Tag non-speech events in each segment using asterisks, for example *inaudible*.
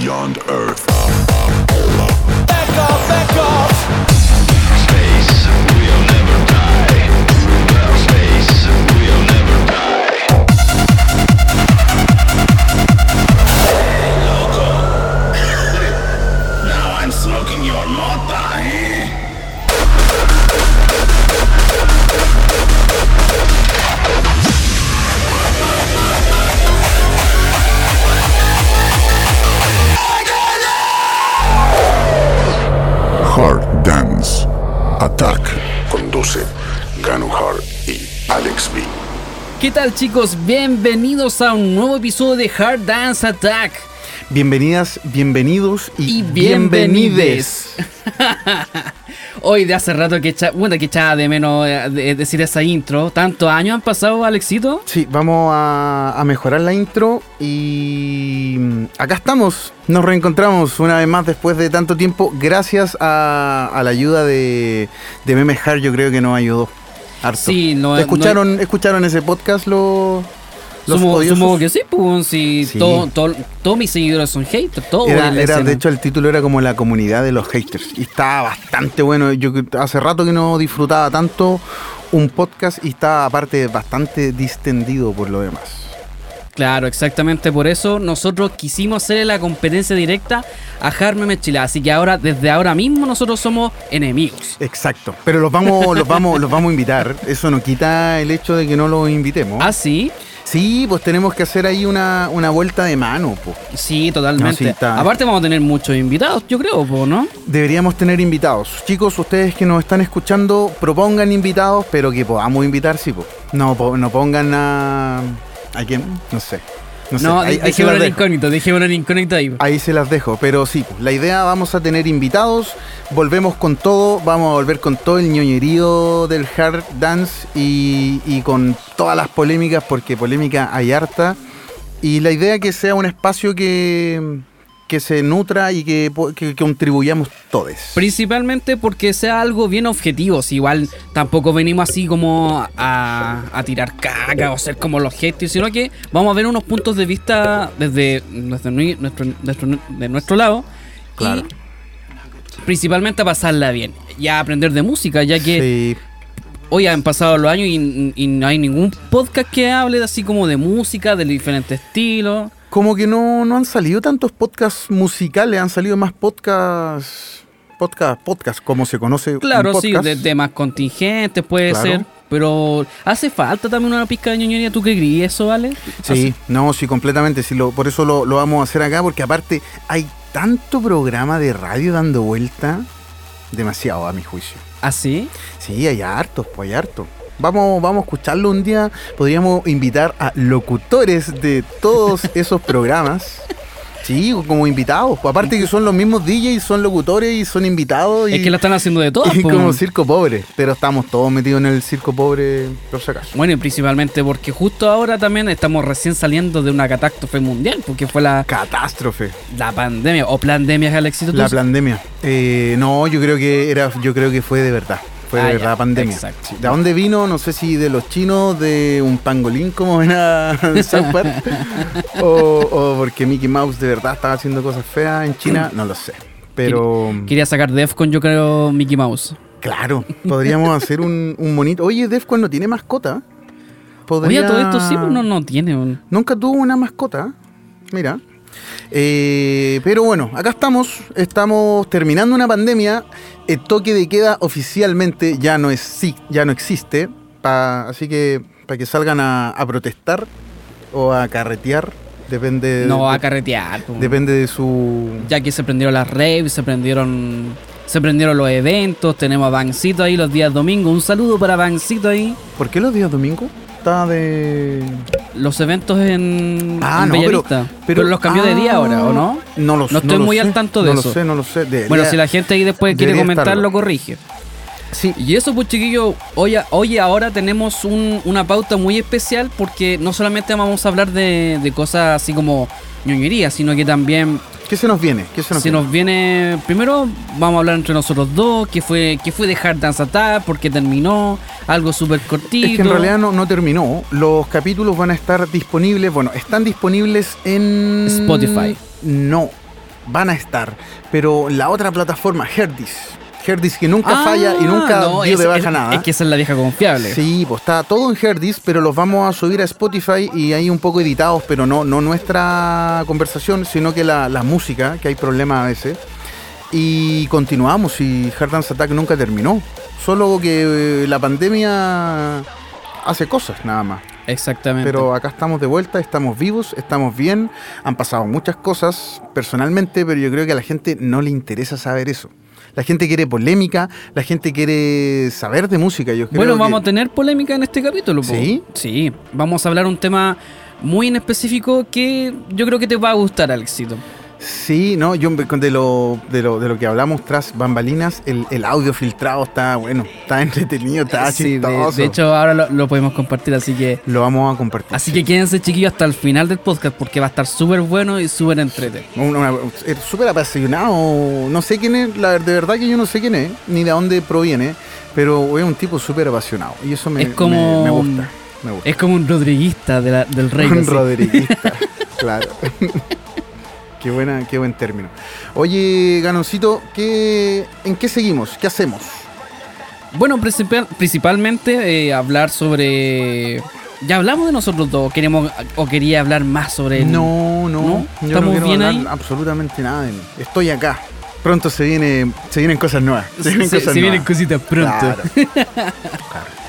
beyond Earth. Back off, back off. ¿Qué tal chicos? Bienvenidos a un nuevo episodio de Hard Dance Attack. Bienvenidas, bienvenidos y, Y bienvenides. *laughs* Hoy de hace rato que echa, bueno, que echaba de menos eh, de- decir esa intro. ¿Tantos años han pasado, Alexito? Sí, vamos a, a mejorar la intro y mm, acá estamos. Nos reencontramos una vez más después de tanto tiempo. Gracias a, a la ayuda de, de Meme Hard, yo creo que nos ayudó. Harto. Sí, no- ¿Escucharon, ¿Escucharon ese podcast? Lo, los odiosos? supongo que sí, pues Sí. todo- todo- todos mis seguidores son haters, todos Era, era, de hecho, el título era como la comunidad de los haters. Y estaba bastante bueno. Yo hace rato que no disfrutaba tanto un podcast y estaba aparte bastante distendido por lo demás. Claro, exactamente por eso nosotros quisimos hacerle la competencia directa a Harmem Chile. Así que ahora, desde ahora mismo, nosotros somos enemigos. Exacto. Pero los vamos, *laughs* los vamos, los vamos a invitar. Eso no quita el hecho de que no los invitemos. ¿Ah, sí? Sí, pues tenemos que hacer ahí una, una vuelta de mano, pues. Sí, totalmente. No, sí, está- Aparte vamos a tener muchos invitados, yo creo, po, ¿no? Deberíamos tener invitados. Chicos, ustedes que nos están escuchando, propongan invitados, pero que podamos invitar, sí, pues. No, po- no pongan a. ¿A quién? No sé. No, sé. No, Ahí- dejémoslo en incógnito, dejémoslo en incógnito ahí. Ahí se las dejo, pero sí, pues, la idea vamos a tener invitados, volvemos con todo, vamos a volver con todo el ñoñerío del hard dance y, y con todas las polémicas, porque polémica hay harta. Y la idea es que sea un espacio que, que se nutra y que, que contribuyamos todos. Principalmente porque sea algo bien objetivo. Si igual tampoco venimos así como a, a tirar caca o ser como los haters, sino que vamos a ver unos puntos de vista desde nuestro, nuestro, nuestro- de nuestro lado. Claro. Y principalmente a pasarla bien. Y a aprender de música, ya que Sí, hoy han pasado los años y, y no hay ningún podcast que hable así como de música, de diferentes estilos. Como que no, no han salido tantos podcasts musicales, han salido más podcasts... Podcast, podcast, como se conoce. un Claro, sí, de temas contingentes puede Claro. ser. Pero hace falta también una pizca de ñoñería. ¿Tú qué creí eso, vale? Sí, no, sí, completamente. Sí, lo, por eso lo, lo vamos a hacer acá, porque aparte hay tanto programa de radio dando vuelta, demasiado a mi juicio. ¿Así? Sí, hay hartos, pues hay harto. Vamos, vamos a escucharlo un día. Podríamos invitar a locutores de todos *laughs* esos programas. Sí, como invitados. Pues aparte que son los mismos DJs, son locutores y son invitados. Y, Es que lo están haciendo de todo. y como circo pobre. Pero estamos todos metidos en el circo pobre, por si acaso. Bueno, y principalmente porque justo ahora también estamos recién saliendo de una catástrofe mundial, porque fue la, Catástrofe. la pandemia o pandemia al éxito. La pandemia. Eh, no, yo creo que era, yo creo que fue de verdad. Fue de Ah, verdad ya, pandemia. exacto. ¿De dónde vino? No sé si de los chinos, de un pangolín como ven a *laughs* South Park, o, o porque Mickey Mouse de verdad estaba haciendo cosas feas en China, no lo sé. Pero Quería sacar Defcon, yo creo, Mickey Mouse. claro, podríamos *laughs* hacer un, un monito. Oye, Defcon no tiene mascota. Oye, Podría- todo esto sí, pues no, no tiene. un- Nunca tuvo una mascota. Mira. Eh, pero bueno, acá estamos. Estamos terminando una pandemia. El toque de queda oficialmente ya no, es, ya no existe. pa- así que para que salgan a, a protestar o a carretear. Depende, No de, a carretear. pues. depende de su. ya que se prendieron las raves, se prendieron se prendieron los eventos, tenemos a Bancito ahí los días domingos, un saludo para Bancito ahí. ¿Por qué los días domingos? Está de. Los eventos en, Ah, en no, pero, los cambió de día ah, ahora, ¿o no? No lo No estoy lo muy sé, al tanto de no eso. lo sé, no lo sé. Debería- Bueno, si la gente ahí después quiere comentar, estarlo. lo corrige. Sí, Y eso, pues chiquillo, hoy, hoy ahora tenemos un- una pauta muy especial porque no solamente vamos a hablar de, de cosas así como ñoñería, sino que también ¿qué se nos viene? ¿Qué se nos se viene? nos viene. Primero vamos a hablar entre nosotros dos, que fue, que fue de Hard Dance Attack, porque terminó, algo súper cortito. Es que en realidad no, no terminó. Los capítulos van a estar disponibles. Bueno, están disponibles en. Spotify. No. van a estar. Pero la otra plataforma, Herdis. Herdis que nunca Ah, falla y nunca no, dio de baja es- nada. Es que esa es la vieja confiable. Sí, pues está todo en Herdis, pero los vamos a subir a Spotify y ahí un poco editados, pero no, no nuestra conversación, sino que la, la música, que hay problemas a veces. Y continuamos y Hard Dance Attack nunca terminó. Solo que eh, la pandemia hace cosas nada más. Exactamente. Pero acá estamos de vuelta, estamos vivos, estamos bien. Han pasado muchas cosas personalmente, pero yo creo que a la gente no le interesa saber eso. La gente quiere polémica, la gente quiere saber de música. Yo creo bueno, que- vamos a tener polémica en este capítulo. po. ¿Sí? Sí. Vamos a hablar un tema muy en específico que yo creo que te va a gustar, Alexito. Sí, no, yo de lo, de lo, de lo que hablamos tras bambalinas, el, el audio filtrado está bueno, está entretenido, está Sí, de, chistoso. de hecho, ahora lo, lo podemos compartir, así que. lo vamos a compartir. Así que quédense chiquillos hasta el final del podcast porque va a estar súper bueno y súper entrete. Una- una- es súper apasionado. No sé quién es, la, de verdad que yo no sé quién es, ni de dónde proviene, pero es un tipo súper apasionado. Y eso me, Es como- me, me gusta. Me gusta. Es como un rodriguista de la- del rey. un así. rodriguista, *laughs* claro. *laughs* qué, buena, qué buen término. Oye, Ganoncito, ¿qué, ¿en qué seguimos? ¿Qué hacemos? Bueno, principal- principalmente eh, hablar sobre. Ya hablamos de nosotros dos. Queremos o quería hablar más sobre. el- No, no, ¿No? yo ¿Estamos no quiero bien hablar ahí? absolutamente nada de mí. Estoy acá. Pronto se viene, se vienen cosas nuevas. Se *laughs* vienen cosas se vienen cositas pronto. Claro. *laughs*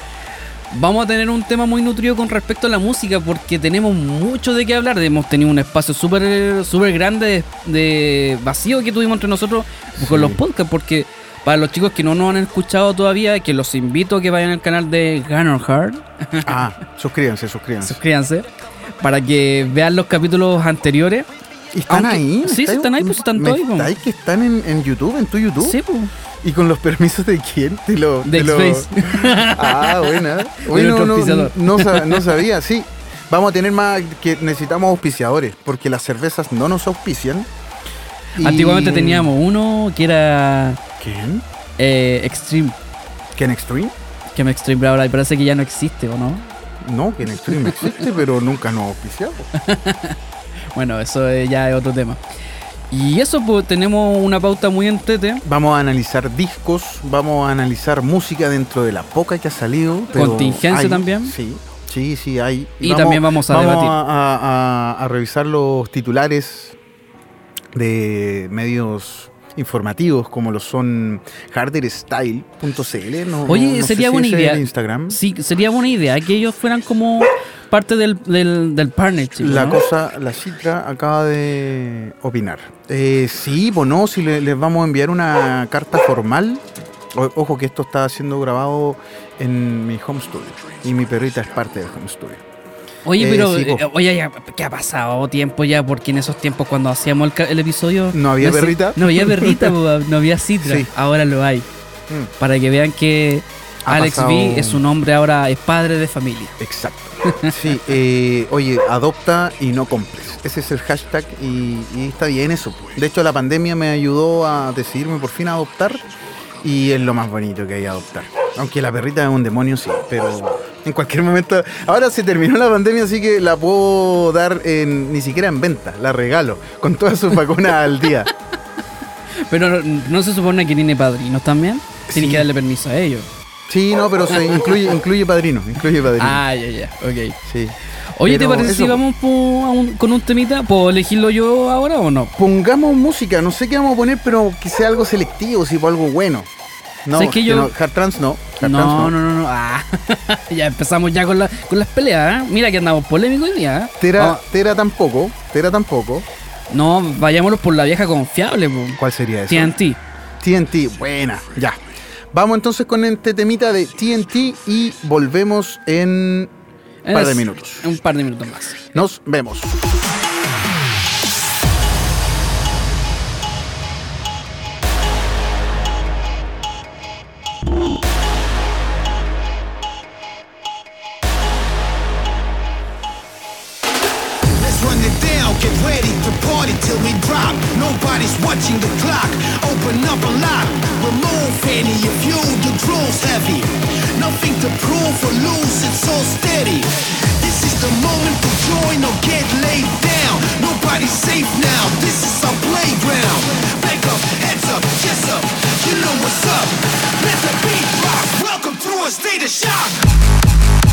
Vamos a tener un tema muy nutrido con respecto a la música porque tenemos mucho de qué hablar. Hemos tenido un espacio súper súper grande de, de vacío que tuvimos entre nosotros con los podcasts. Porque para los chicos que no nos han escuchado todavía, que los invito a que vayan al canal de Gunner Hard, *laughs* Ah, suscríbanse, suscríbanse. suscríbanse, para que vean los capítulos anteriores. ¿Y ¿Están Aunque- ahí? sí, ¿Estáis- están ahí, pues, están todos ahí, pues. que están en, en YouTube, en tu YouTube? Sí, pues. ¿Y con los permisos de quién? De, lo, De lo- Xface. Ah, buena. *laughs* Bueno, no, no, no sabía, sí. Vamos a tener más que necesitamos auspiciadores, porque las cervezas no nos auspician. Y- Antiguamente teníamos uno que era ¿Quién? eh, Extreme. ¿Ken Extreme? Que me Extreme pero ahora parece que ya no existe, ¿o no? No, Ken Extreme existe, pero nunca nos ha auspiciado. *laughs* Bueno, eso eh, ya es otro tema. Y eso, pues tenemos una pauta muy entrete. Vamos a analizar discos, vamos a analizar música dentro de la poca que ha salido. pero Contingencia hay, también. Sí, sí, sí, hay. Y también vamos a debatir. a, a- a revisar los titulares de medios informativos como lo son harderstyle.cl. No, Oye, no sería si buena idea. Instagram. Sí, sería buena idea que ellos fueran como parte del, del, del partnership. La ¿no? cosa, la citra acaba de opinar. Eh, sí, bueno, si le- les vamos a enviar una carta formal. O- ojo que esto está siendo grabado en mi home studio. Y mi perrita es parte del home studio. Oye, Eh, pero, sí, eh, oye, ya, ¿qué ha pasado tiempo ya? Porque en esos tiempos cuando hacíamos el, el episodio... ¿No había sé- perrita? No había perrita, *laughs* no había citra. Sí. Ahora lo hay. Mm. Para que vean que Ha Alex pasado- B es un hombre ahora, es padre de familia. Exacto. *laughs* Sí, eh, oye, adopta y no compres. Ese es el hashtag y, y está bien eso. De hecho, la pandemia me ayudó a decidirme por fin a adoptar y es lo más bonito que hay adoptar. Aunque la perrita es un demonio, sí, pero en cualquier momento... Ahora se terminó la pandemia, así que la puedo dar en, ni siquiera en venta, la regalo, con todas sus vacunas al día. *laughs* Pero no, no se supone que tiene padrinos también. Tiene Sí. que darle permiso a ellos. Sí, no, pero se incluye, incluye padrino, incluye padrino. Ah, ya, ya, ok. Sí. Oye, ¿te parece si vamos un- con un temita? ¿Puedo elegirlo yo ahora o no? Pongamos música, no sé qué vamos a poner, pero que sea algo selectivo, si algo bueno. No, ¿Sabes que yo- no, hard no. Hard No, no, no, no. Ah, *laughs* ya empezamos ya con, la- con las peleas. ¿eh? Mira que andamos polémicos hoy día. ¿eh? Tera, Vamos- Tera tampoco, Tera tampoco. no, vayámonos por la vieja confiable. po. ¿Cuál sería eso? TNT. TNT, buena, ya. Vamos entonces con este temita de TNT y volvemos en par de minutos. Un par de minutos más. Nos vemos. ready to party till we drop. Nobody's watching the clock. Open up a lock. Remove any of you. The drill's heavy. Nothing to prove or lose. It's all steady. This is the moment to join or get laid down. Nobody's safe now. This is our playground. Back up, heads up, chest up. You know what's up. Let the beat rock. Welcome to a state of shock.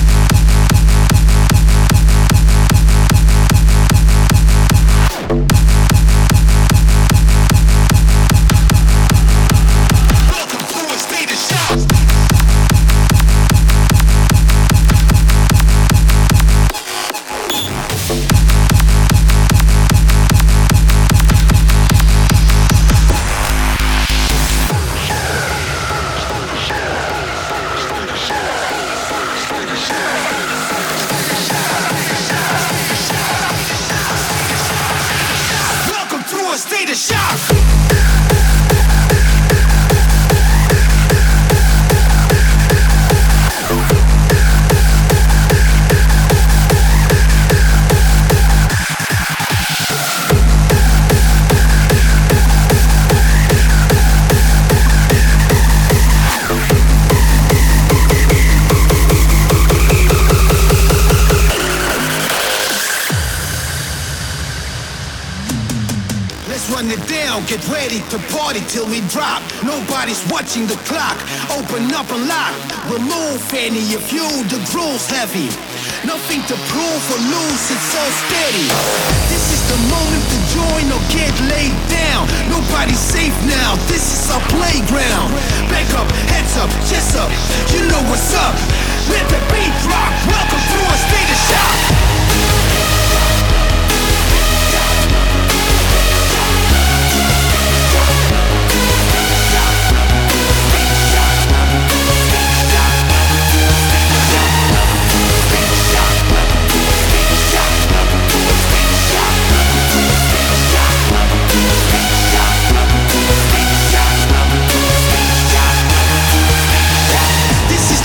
Watching the clock. Open up and lock. Remove any of you, the grow's heavy. Nothing to prove or lose, it's all steady. This is the moment to join or get laid down. Nobody's safe now, this is our playground. Back up, heads up, chest up, you know what's up. Let the beat rock, welcome to a state of shock.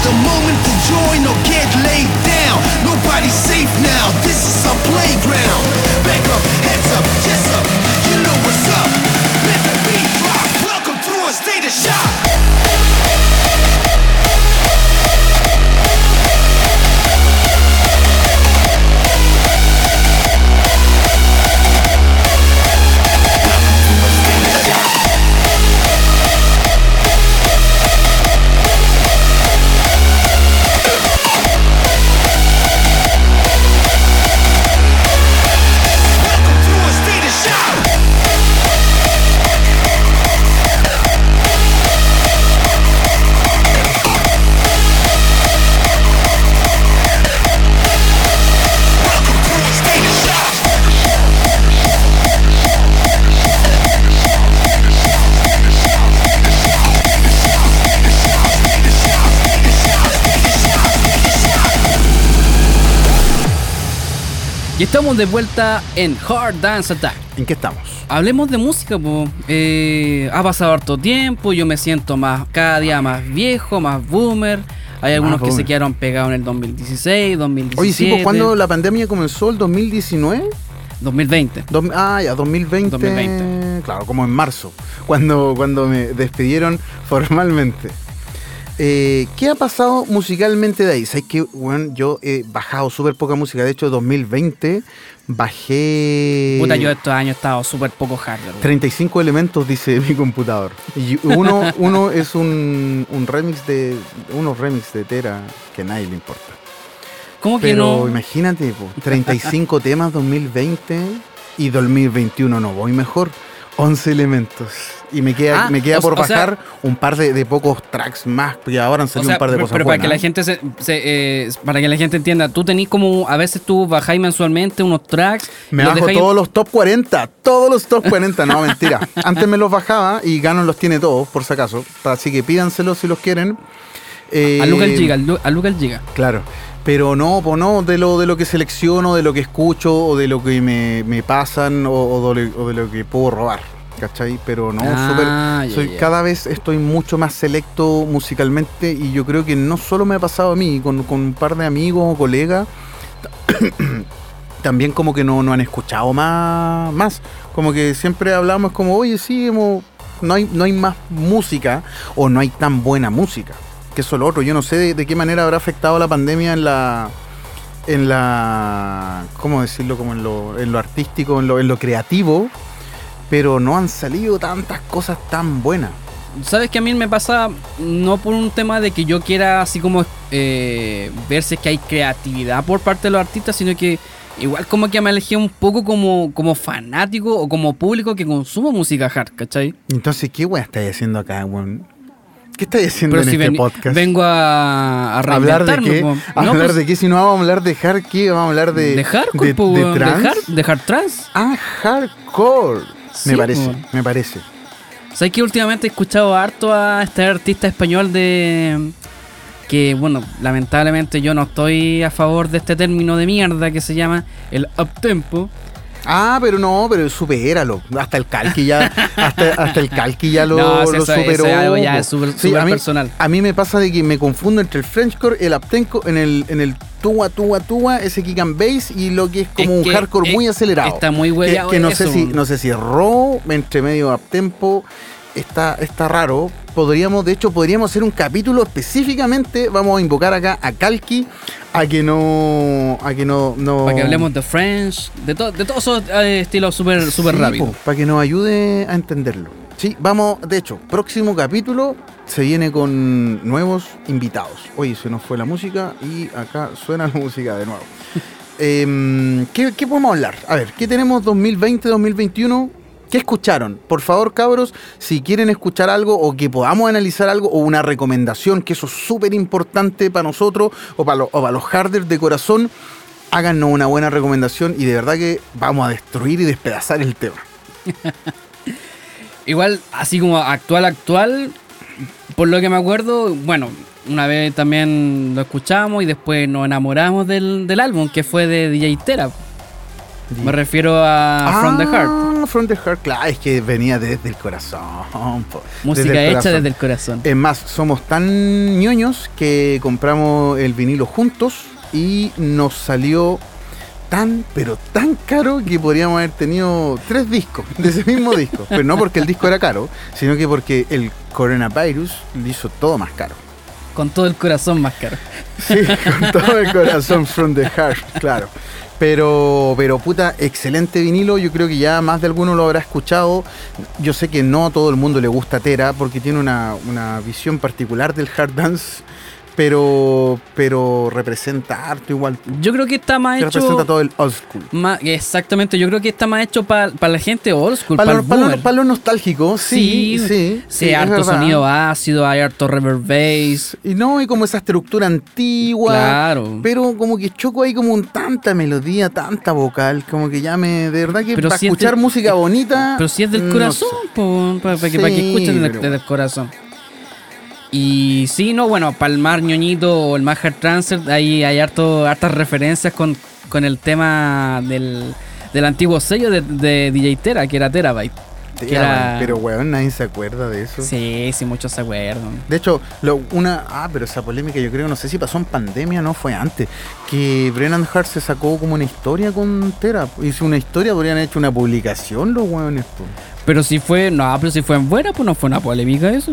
The moment to join or get laid estamos de vuelta en Hard Dance Attack. ¿En qué estamos? Hablemos de música, po. Eh, ha pasado harto tiempo, yo me siento más cada día más viejo, más boomer. Hay algunos que se quedaron pegados en el 2016, 2017, Oye, sí, pues cuando la pandemia comenzó, el 2019. 2020. Dos- ah, ya, 2020, 2020. Claro, como en marzo, cuando, cuando me despidieron formalmente. Eh, ¿Qué ha pasado musicalmente de ahí? ¿Sabes que bueno, yo he bajado súper poca música? De hecho, 2020 bajé Puta, yo estos años he estado súper poco hardware. 35 elementos, dice mi computador. Y uno, uno es un, un remix de. unos remix de Tera que a nadie le importa. ¿Cómo que Pero no? imagínate, po, 35 temas 2020 y 2021 no voy mejor. 11 elementos. Y me queda, Ah, me queda o- por o sea- bajar un par de, de pocos tracks más, porque ahora han O salido sea, un par de pero, cosas pero para que la gente se, se, eh, para que la gente entienda, tú tenés como a veces tú bajáis mensualmente unos tracks Me los bajo todos los top 40, todos los top 40, no, mentira. *laughs* Antes me los bajaba y Ganon los tiene todos, por si acaso. Así que pídanselos si los quieren. Eh, a Lucas Giga, a Lucas Giga. Claro. Pero no, pues no, de lo, de lo que selecciono, de lo que escucho, o de lo que me, me pasan, o, o de, lo- o de lo que puedo robar. ¿Cachai? Pero no, Ah, soy cada vez estoy mucho más selecto musicalmente y yo creo que no solo me ha pasado a mí, con, con un par de amigos o colegas, *coughs* también como que no, no han escuchado más, más. Como que siempre hablamos como, oye, sí, hemos- no, hay, no hay más música o no hay tan buena música. Que eso es lo otro. Yo no sé de, de qué manera habrá afectado la pandemia en la... En la... ¿Cómo decirlo? Como en lo, en lo artístico, en lo, en lo creativo. Pero no han salido tantas cosas tan buenas. Sabes que a mí me pasa no por un tema de que yo quiera así como eh, ver si es que hay creatividad por parte de los artistas, sino que igual como que me alejé un poco como, como fanático o como público que consumo música hard, ¿cachai? Entonces, ¿qué weá estáis haciendo acá, weón? ¿Qué estáis haciendo Pero en si este ven- podcast? vengo a, a ¿Hablar de qué? ¿Hablar pues, de qué? Si no vamos a hablar de hard, ¿qué? Vamos a hablar de... de hardcore, de, po, de hard, de hard trance. Ah, hardcore. Sí, me parece, po. me parece. ¿Sabes que últimamente he escuchado harto a este artista español de. que, bueno, lamentablemente yo no estoy a favor de este término de mierda que se llama el uptempo. Ah, pero no, pero supéralo. Hasta el calqui ya, *laughs* hasta, hasta el calqui ya lo, No, si lo eso- eso superó. es algo ya súper- súper a mí, personal. A mí me pasa de que me confundo entre el Frenchcore, el Aptenco, en el, en el tua, tua, tua, ese kick and bass y lo que es como Es un que hardcore es- muy acelerado. está muy Que, que no sé eso. si, no sé si es raw, entre medio uptempo. Está, está raro. Podríamos, de hecho, podríamos hacer un capítulo específicamente. Vamos a invocar acá a Kalki a que no. a que no. no Para que hablemos de French, de, to- de todos esos eh, estilos súper super Sí, po, para que nos ayude a entenderlo. Sí, vamos, de hecho, próximo capítulo se viene con nuevos invitados. Oye, se nos fue la música y acá suena la música de nuevo. *laughs* Em, ¿qué, qué podemos hablar? A ver, ¿qué tenemos 2020, 2021? ¿Qué escucharon? Por favor, cabros, si quieren escuchar algo o que podamos analizar algo o una recomendación, que eso es súper importante para nosotros o para, o para los harders de corazón, háganos una buena recomendación y de verdad que vamos a destruir y despedazar el tema. *laughs* Igual, así como actual, actual, por lo que me acuerdo, bueno, una vez también lo escuchamos y después nos enamoramos del, del álbum que fue de DJ Tera. Me refiero a From the Heart. Ah, From the Heart, claro, es que venía desde el corazón. po. Música Desde el hecha corazón. desde el corazón. Es más, somos tan ñoños que compramos el vinilo juntos y nos salió tan, pero tan caro que podríamos haber tenido tres discos *laughs* de ese mismo disco. Pero no porque el disco era caro, sino que porque el coronavirus le hizo todo más caro. Con todo el corazón más caro. Sí, con todo el corazón from the heart, claro. Pero, pero puta, excelente vinilo. Yo creo que ya más de alguno lo habrá escuchado. Yo sé que no a todo el mundo le gusta Tera porque tiene una, una visión particular del hard dance, pero, pero representa harto igual. Yo creo que está más Que representa hecho. todo el old school. más- exactamente, yo creo que está más hecho para la gente old school, para pa' lo- pa' lo nostálgico, sí, sí. sí, sí, hay harto sonido ácido, hay harto reverb bass. Y no, y como esa estructura antigua. Claro. Pero como que choco ahí como un tanta melodía, tanta vocal, como que ya me. De verdad que Pero para si es escuchar del- música bonita. Pero si es del no corazón, para que, pa' que escuchen desde, el corazón. Y sí, no, bueno, para el mar ñoñito o el mar hard transfer, ahí hay harto, hartas referencias con, con el tema del, del antiguo sello de, de DJ Tera, que era Terabyte. que era- Pero weón, nadie se acuerda de eso. Sí, sí, muchos se acuerdan. De hecho, lo- una. Ah, pero esa polémica yo creo, no sé si pasó en pandemia, no fue antes. Que Brennan Hart se sacó como una historia con Tera. Hizo una historia, podrían haber hecho una publicación los weones. po. Pero si fue, no, pero si fue en buena, pues no fue una polémica eso.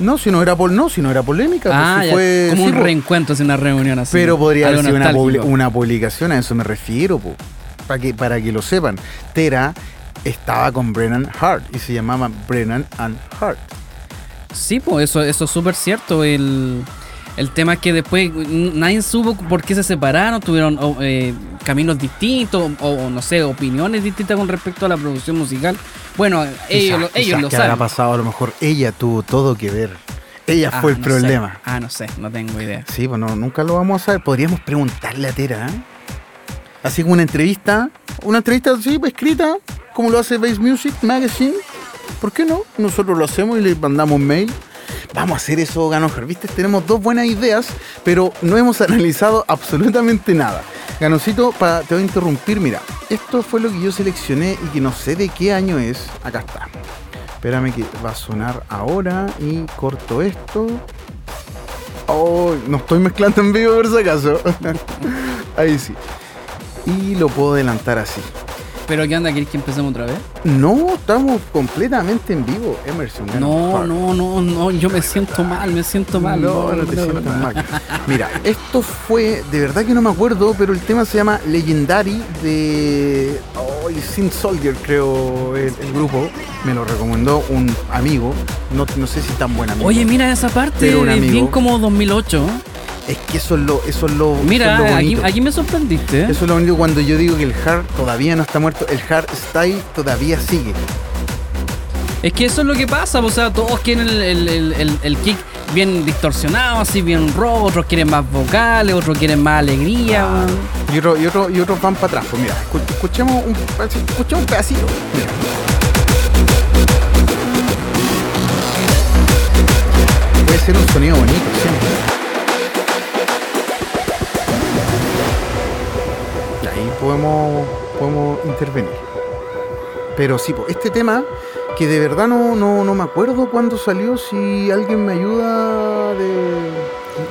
No, si no era pol no, si no era polémica. pues, Ah, si ya, fue, como sí, un po. reencuentro, así una reunión así. Pero podría haber sido una publicación, a eso me refiero, po. Para que, para que lo sepan. Tera estaba con Brennan Hart y se llamaba Brennan and Hart. Sí, pues eso, eso es súper cierto. El, el tema es que después nadie supo por qué se separaron, tuvieron eh, caminos distintos o, o, no sé, opiniones distintas con respecto a la producción musical. Bueno, ellos, lo, ellos lo que habrá saben. pasado, a lo mejor ella tuvo todo que ver. Ella Ah, fue el no sé. problema. Ah, no sé, no tengo idea. Sí, pues no, nunca lo vamos a saber. Podríamos preguntarle a Tera. ¿eh? Así como una entrevista. Una entrevista así, pues, escrita, como lo hace Base Music Magazine. ¿Por qué no? Nosotros lo hacemos y le mandamos mail. Vamos a hacer eso, Ganojar. ¿Viste? Tenemos dos buenas ideas, pero no hemos *laughs* analizado absolutamente nada. Ganocito, pa- te voy a interrumpir. Mira, esto fue lo que yo seleccioné y que no sé de qué año es. Acá está. Espérame que va a sonar ahora y corto esto. Oh, no estoy mezclando en vivo por si acaso. *laughs* Ahí sí. Y lo puedo adelantar así. Pero ¿qué onda? ¿Quieres que empecemos otra vez? No, estamos completamente en vivo, Emerson. No, no, no, no, yo me siento mal, me siento mal. No, no te sientas mal. Mira, esto fue, de verdad que no me acuerdo, pero el tema se llama Legendary de oh, Sin Soldier, creo, el, el grupo. Me lo recomendó un amigo, no, no sé si tan buen amigo. Oye, mira esa parte, Pero un amigo. bien como 2008. Es que eso es lo, eso es lo, eso es Mira, lo aquí, me sorprendiste. ¿eh? Eso es lo bonito cuando yo digo que el hard todavía no está muerto, el hard style todavía sigue. Es que eso es lo que pasa, o sea, todos quieren el, el- el- el- kick bien distorsionado, así bien rock, otros quieren más vocales, otros quieren más alegría. weón. Y, otro, y, otro, y otros van para atrás. Pues mira, escu- escuchemos un, pedacito- escuchemos un pedacito. Mira. Puede ser un sonido bonito siempre. Podemos, podemos intervenir. Pero sí, pues, este tema que de verdad no, no, no me acuerdo cuándo salió, si alguien me ayuda de,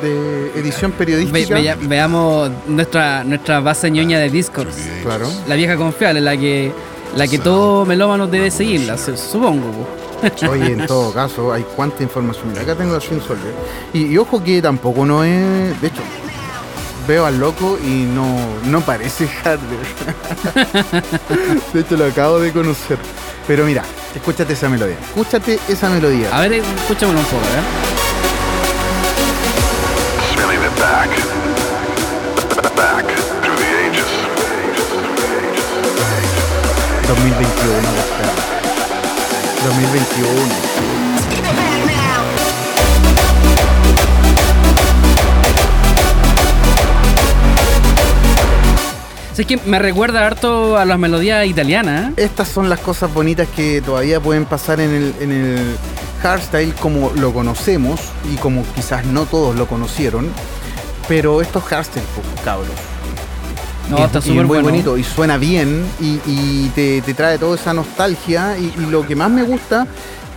de edición Ve- periodística. vea- veamos nuestra, nuestra base ñoña de Discord. Claro. La vieja confiable, la que, la que todo melómano debe seguirla, su- supongo. po. Oye, en *laughs* todo caso, hay cuánta información. Acá tengo la Soldier. Y, y ojo que tampoco no es. De hecho, veo al loco y no, no parece *laughs* hardware. *laughs* de hecho, lo acabo de conocer. Pero mira, escúchate esa melodía. Escúchate esa melodía. A ver, escúchamelo un poco, ¿eh? Back. Back through the ages. 2021, Gustavo. 2021. Es que me recuerda harto a las melodías italianas. ¿eh? Estas son las cosas bonitas que todavía pueden pasar en el, en el hardstyle como lo conocemos y como quizás no todos lo conocieron. Pero estos hardstyle, pues, cabros. No, Y es- está súper muy bueno. bonito y suena bien y, y te, te trae toda esa nostalgia y, y lo que más me gusta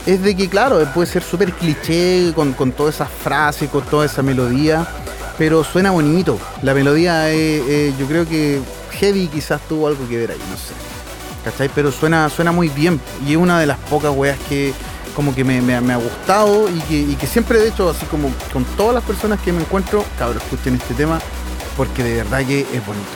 es de que claro, puede ser súper cliché con, con todas esas frases, con toda esa melodía, pero suena bonito. La melodía es, eh, yo creo que Heavy quizás tuvo algo que ver ahí, no sé. ¿Cachai? Pero suena, suena muy bien y es una de las pocas weas que como que me, me- me ha gustado y que, y que siempre de hecho así como con todas las personas que me encuentro, cabrón, escuchen este tema porque de verdad que es bonito.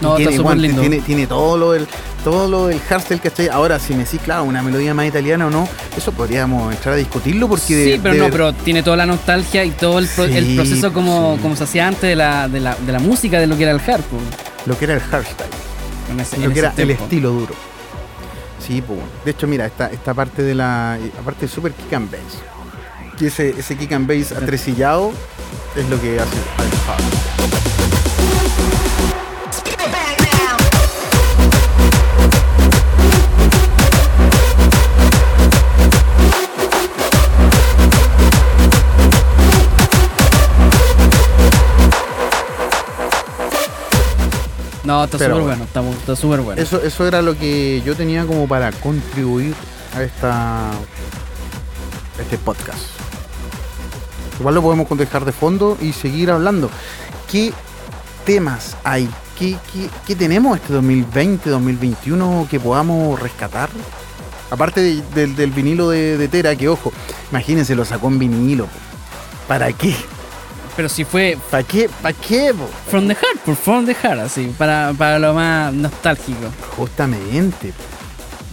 No, está tiene, súper bueno, lindo. Tiene, tiene todo lo del todo lo del hardstyle, ¿cachai? Ahora, si me decís, claro, una melodía más italiana o no, eso podríamos entrar a discutirlo porque de- Sí, pero de- no, pero tiene toda la nostalgia y todo el, pro- el Sí, proceso como, sí. como se hacía antes de la, de, la, de la música, de lo que era el hardcore. lo que era el hardstyle, En ese, lo que era el estilo duro. Sí, pues bueno. De hecho, mira, esta, esta parte de la. Aparte de super kick and bass. Y ese, ese kick and bass atresillado es lo que hace el No, está súper bueno. bueno, está está súper bueno. Eso, eso era lo que yo tenía como para contribuir a esta a este podcast. Igual lo podemos dejar de fondo y seguir hablando. ¿Qué temas hay? ¿Qué, qué, qué tenemos este 2020, 2021 que podamos rescatar? Aparte de- del, del vinilo de, de Tera, que ojo, imagínense, lo sacó en vinilo. ¿Para qué? Pero si fue ¿Para qué? ¿Para qué? po? From the Heart, por From the Heart, así, para, para lo más nostálgico. Justamente.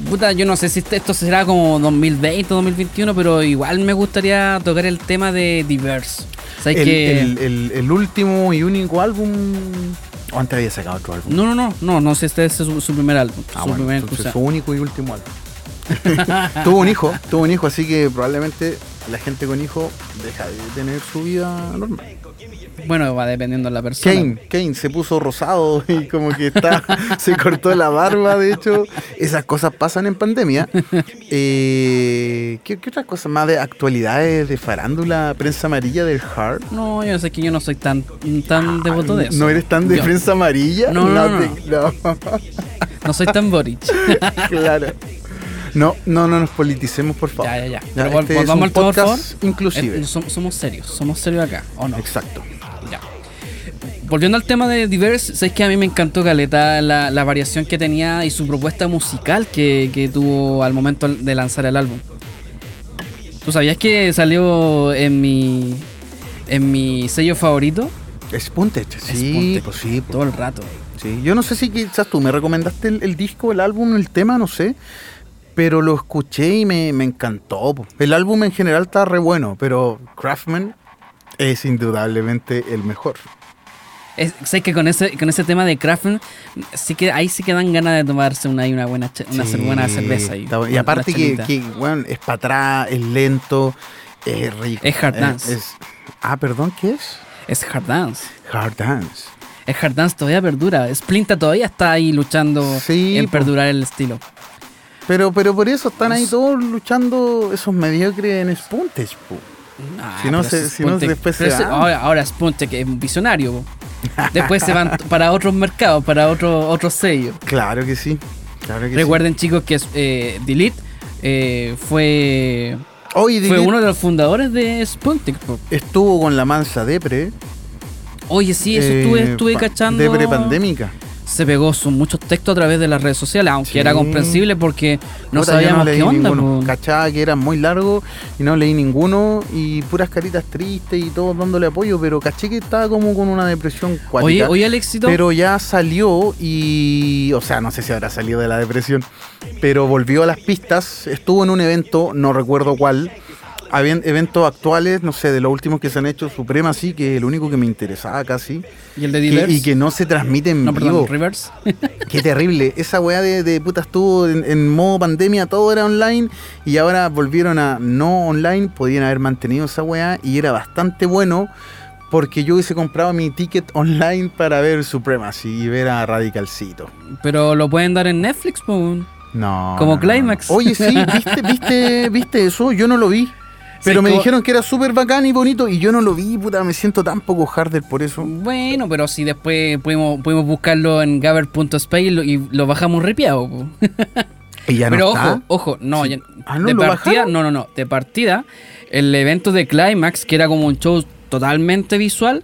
Puta, yo no sé si esto será como 2020 o 2021, pero igual me gustaría tocar el tema de Diverse. ¿Sabes El, que el- el- el último y único álbum. O antes había sacado otro álbum. No, no, no, no, no sé, este es su, su primer álbum. Ah, su bueno, primer entonces cosa. su único y último álbum. *laughs* tuvo un hijo, tuvo un hijo, así que probablemente la gente con hijo deja de tener su vida normal. Bueno, va dependiendo de la persona. Kane, Kane se puso rosado *laughs* y como que está, se cortó la barba, de hecho. Esas cosas pasan en pandemia. Eh, ¿qué, qué otras cosas más de actualidades de farándula, prensa amarilla del Hard? No, yo sé que yo no soy tan, tan devoto de eso. ¿No eres tan de Yo prensa amarilla? No, no, no, no. No soy tan Boric. *laughs* claro. No, no, no nos politicemos, por favor. ya, ya, ya. Ya, Pero este es volvamos un al tema, por podcast inclusive. Eh, som- somos serios, somos serios acá, ¿o no? Exacto. Ya. Volviendo al tema de Diverse, sabes que a mí me encantó Caleta la, la variación que tenía y su propuesta musical que, que tuvo al momento de lanzar el álbum. ¿Tú sabías que salió en mi en mi sello favorito? Spunted, sí, pues sí, pues, Todo el rato. sí. Yo no sé si quizás tú me recomendaste el, el disco, el álbum, el tema, no sé. Pero lo escuché y me, me encantó. po. El álbum en general está re bueno, pero Craftman es indudablemente el mejor. Es, sé que con ese con ese tema de Kraftwerk, sí que ahí sí que dan ganas de tomarse una, una buena una Sí, buena cerveza ahí. Y aparte que, que, bueno, es para atrás, es lento, es rico. Es hard Eh, dance. es- ah, perdón, ¿qué es? es hard dance. Hard dance. El hard dance todavía perdura. Splinter todavía está ahí luchando Sí, en perdurar el estilo. Pero, pero por eso están ahí todos luchando esos mediocres en Spuntage, po. Ah, Si no se- si no, después se van. ahora, ahora Spuntek es un visionario. po. *laughs* Después se van para otros mercados, para otro, otros sellos. Claro que sí. Claro que sí. Recuerden, chicos, que eh, Delete eh, fue, fue Delete uno de los fundadores de Spuntek. po. estuvo con la mansa depre. Oye, sí, eso eh, estuve, estuve pa- cachando. Depre pandémica. Se pegó su, muchos textos a través de las redes sociales, aunque Sí. era comprensible porque no sabíamos leí qué onda. po. Cachaba que eran muy largos y no leí ninguno y puras caritas tristes y todos dándole apoyo, pero caché que estaba como con una depresión Oye, cuática. oye, Alexito. Pero ya salió y, o sea, no sé si habrá salido de la depresión, pero volvió a las pistas, estuvo en un evento, no recuerdo cuál, eventos actuales, no sé, de los últimos que se han hecho, Suprema sí, que es el único que me interesaba casi, y el de que- Diverse. y que no se transmite en no, vivo. perdón, Reverse. *laughs* Qué terrible. Esa weá de, de puta estuvo en, en modo pandemia, todo era online y ahora volvieron a no online. Podían haber mantenido esa weá y era bastante bueno porque yo hubiese comprado mi ticket online para ver Supremacy y ver a Radicalcito. Pero lo pueden dar en Netflix, po. No. Como no, no, Climax. no. Oye, sí, *laughs* ¿viste, viste, ¿viste eso? Yo no lo vi. Pero me dijeron que era súper bacán y bonito y yo no lo vi, puta, me siento tan poco harder por eso. Bueno, pero si después pudimos, pudimos buscarlo en gaber.space y lo, y lo bajamos ripiado. po. *laughs* Y ya pero no está. ojo, ojo, no, ya- Ah, ¿no de lo partida, bajaron? no, no, no, de partida, el evento de Climax, que era como un show totalmente visual,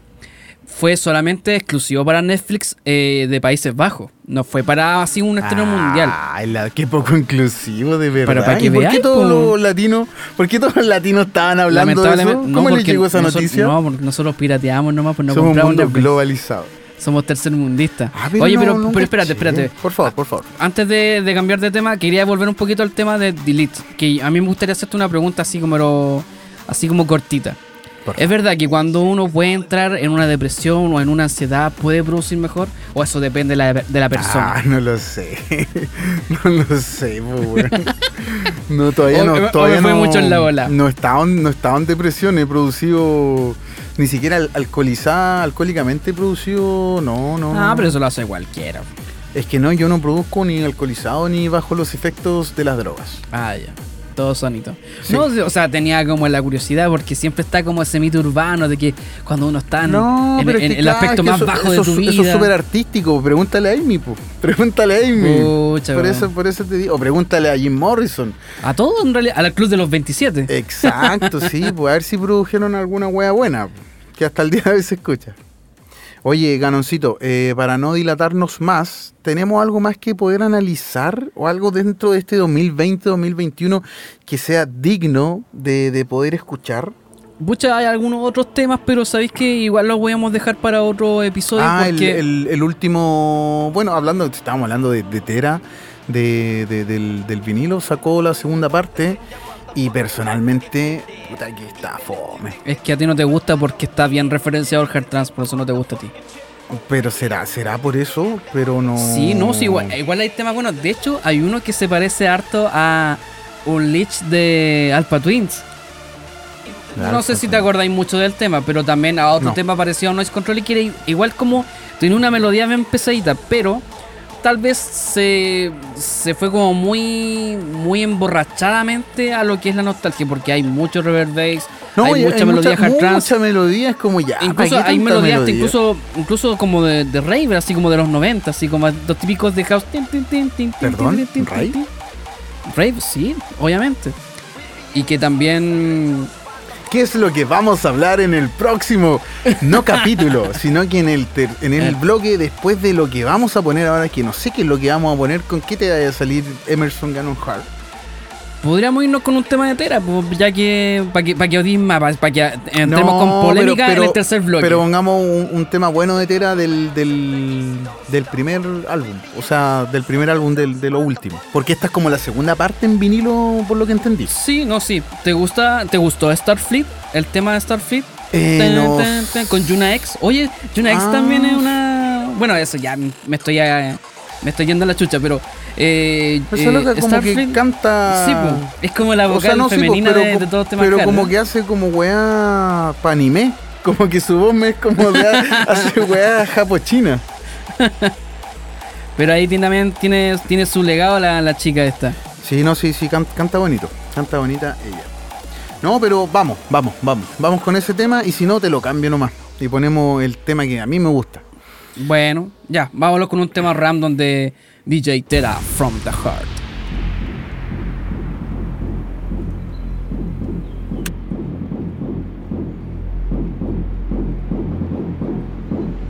fue solamente exclusivo para Netflix eh, de Países Bajos. No fue para así un estreno mundial. Ay, la, qué poco inclusivo, de verdad. Pero para que ¿Y por qué veáis, todos po. los latinos, por qué todos los latinos estaban hablando de eso? ¿Cómo no, les llegó esa nosotros- noticia? No, porque nosotros pirateamos nomás, pues no Somos un compramos mundo Netflix. globalizado. Somos tercermundistas. Ah, Oye, no- pero, no pero espérate, espérate. Por favor, por favor. Antes de, de cambiar de tema, quería volver un poquito al tema de Delete. Que a mí me gustaría hacerte una pregunta así como, así como cortita. ¿Es verdad que cuando uno puede entrar en una depresión o en una ansiedad puede producir mejor? ¿O eso depende de la, de la persona? Ah, no lo sé. *laughs* no lo sé, pues. No, todavía O- o no. me Todavía fue no, mucho en la bola. No estaba, no estaba en depresión, he producido. Ni siquiera al- alcoholizada, alcohólicamente he producido. No, no. Ah, no. pero eso lo hace cualquiera. Es que no, yo no produzco ni alcoholizado ni bajo los efectos de las drogas. Ah, ya. Todo sonito. Sí. No, o sea, tenía como la curiosidad porque siempre está como ese mito urbano de que cuando uno está en, el aspecto más eso- bajo eso de tu vida. Eso es súper artístico. Pregúntale a Amy, po. *laughs* Pregúntale a Amy. Pucha, por, eso, por eso te digo. O pregúntale a Jim Morrison. A todos en realidad, al club de los 27. Exacto, sí. Pues a ver si produjeron alguna wea buena. Que hasta el día de hoy se escucha. Oye, Ganoncito, eh, para no dilatarnos más, ¿tenemos algo más que poder analizar o algo dentro de este 2020-2021 que sea digno de, de poder escuchar? Pucha, hay algunos otros temas, pero sabéis que igual los podemos dejar para otro episodio Ah, el, porque el- el último. Bueno, hablando, estábamos hablando de, de Tera, de, de- del, del vinilo, sacó la segunda parte. Y personalmente, puta que está fome. es que a ti no te gusta porque está bien referenciado el hard trans, por eso no te gusta a ti. Pero será, será por eso, pero no. Sí, no, sí, igual, igual hay temas buenos. De hecho, hay uno que se parece harto a un Lich de Alpha Twins. No sé si te acordáis mucho del tema, pero también a otro No. tema parecido a Noise Control y que era igual como tiene una melodía bien pesadita, pero tal vez se, se fue como muy muy emborrachadamente a lo que es la nostalgia, porque hay mucho reverb bass, No, hay mucha melodía hard trance, Mucha melodía, es como ya. incluso ¿para qué hay melodías melodía? incluso incluso como de, de rave, así como de los 90, así como los típicos de house. ¿Perdón? Rave, sí, obviamente. Y que también ¿Qué es lo que vamos a hablar en el próximo, no *laughs* capítulo, sino que en el, ter- en el Eh. bloque después de lo que vamos a poner ahora, que no sé qué es lo que vamos a poner, con qué te vaya a salir Emerson Gannon Hart? Podríamos irnos con un tema de Tera, pues, ya que para que, pa' que odien más, para que entremos No, con polémica pero- en el tercer bloque. Pero pongamos un, un tema bueno de Tera del, del, del primer álbum, o sea, del primer álbum del, de lo último. Porque esta es como la segunda parte en vinilo, por lo que entendí. sí, no, sí. ¿Te gusta, te gustó Starfleet? El tema de Starfleet. Eh, Tan, no. tan, tan, con Yuna X. Oye, Yuna X Ah. también es una. Bueno, eso ya me estoy eh, me estoy yendo a la chucha, pero eh, Eso eh, es lo que como que canta. Sí, po, es como la O vocal sea, no, sí, po, femenina pero, de, de todos los temas pero como ¿no? que hace como weá pa' anime. *laughs* Como que su voz me es como de *laughs* hace weá japochina. Pero ahí tiene- también tiene, tiene su legado la, la chica esta. Sí, no, sí, sí, can- canta bonito. Canta bonita ella. No, pero vamos, vamos, vamos. Vamos con ese tema y si no, te lo cambio nomás. Y ponemos el tema que a mí me gusta. Bueno, ya, vámonos con un tema random de DJ Tera from the Heart.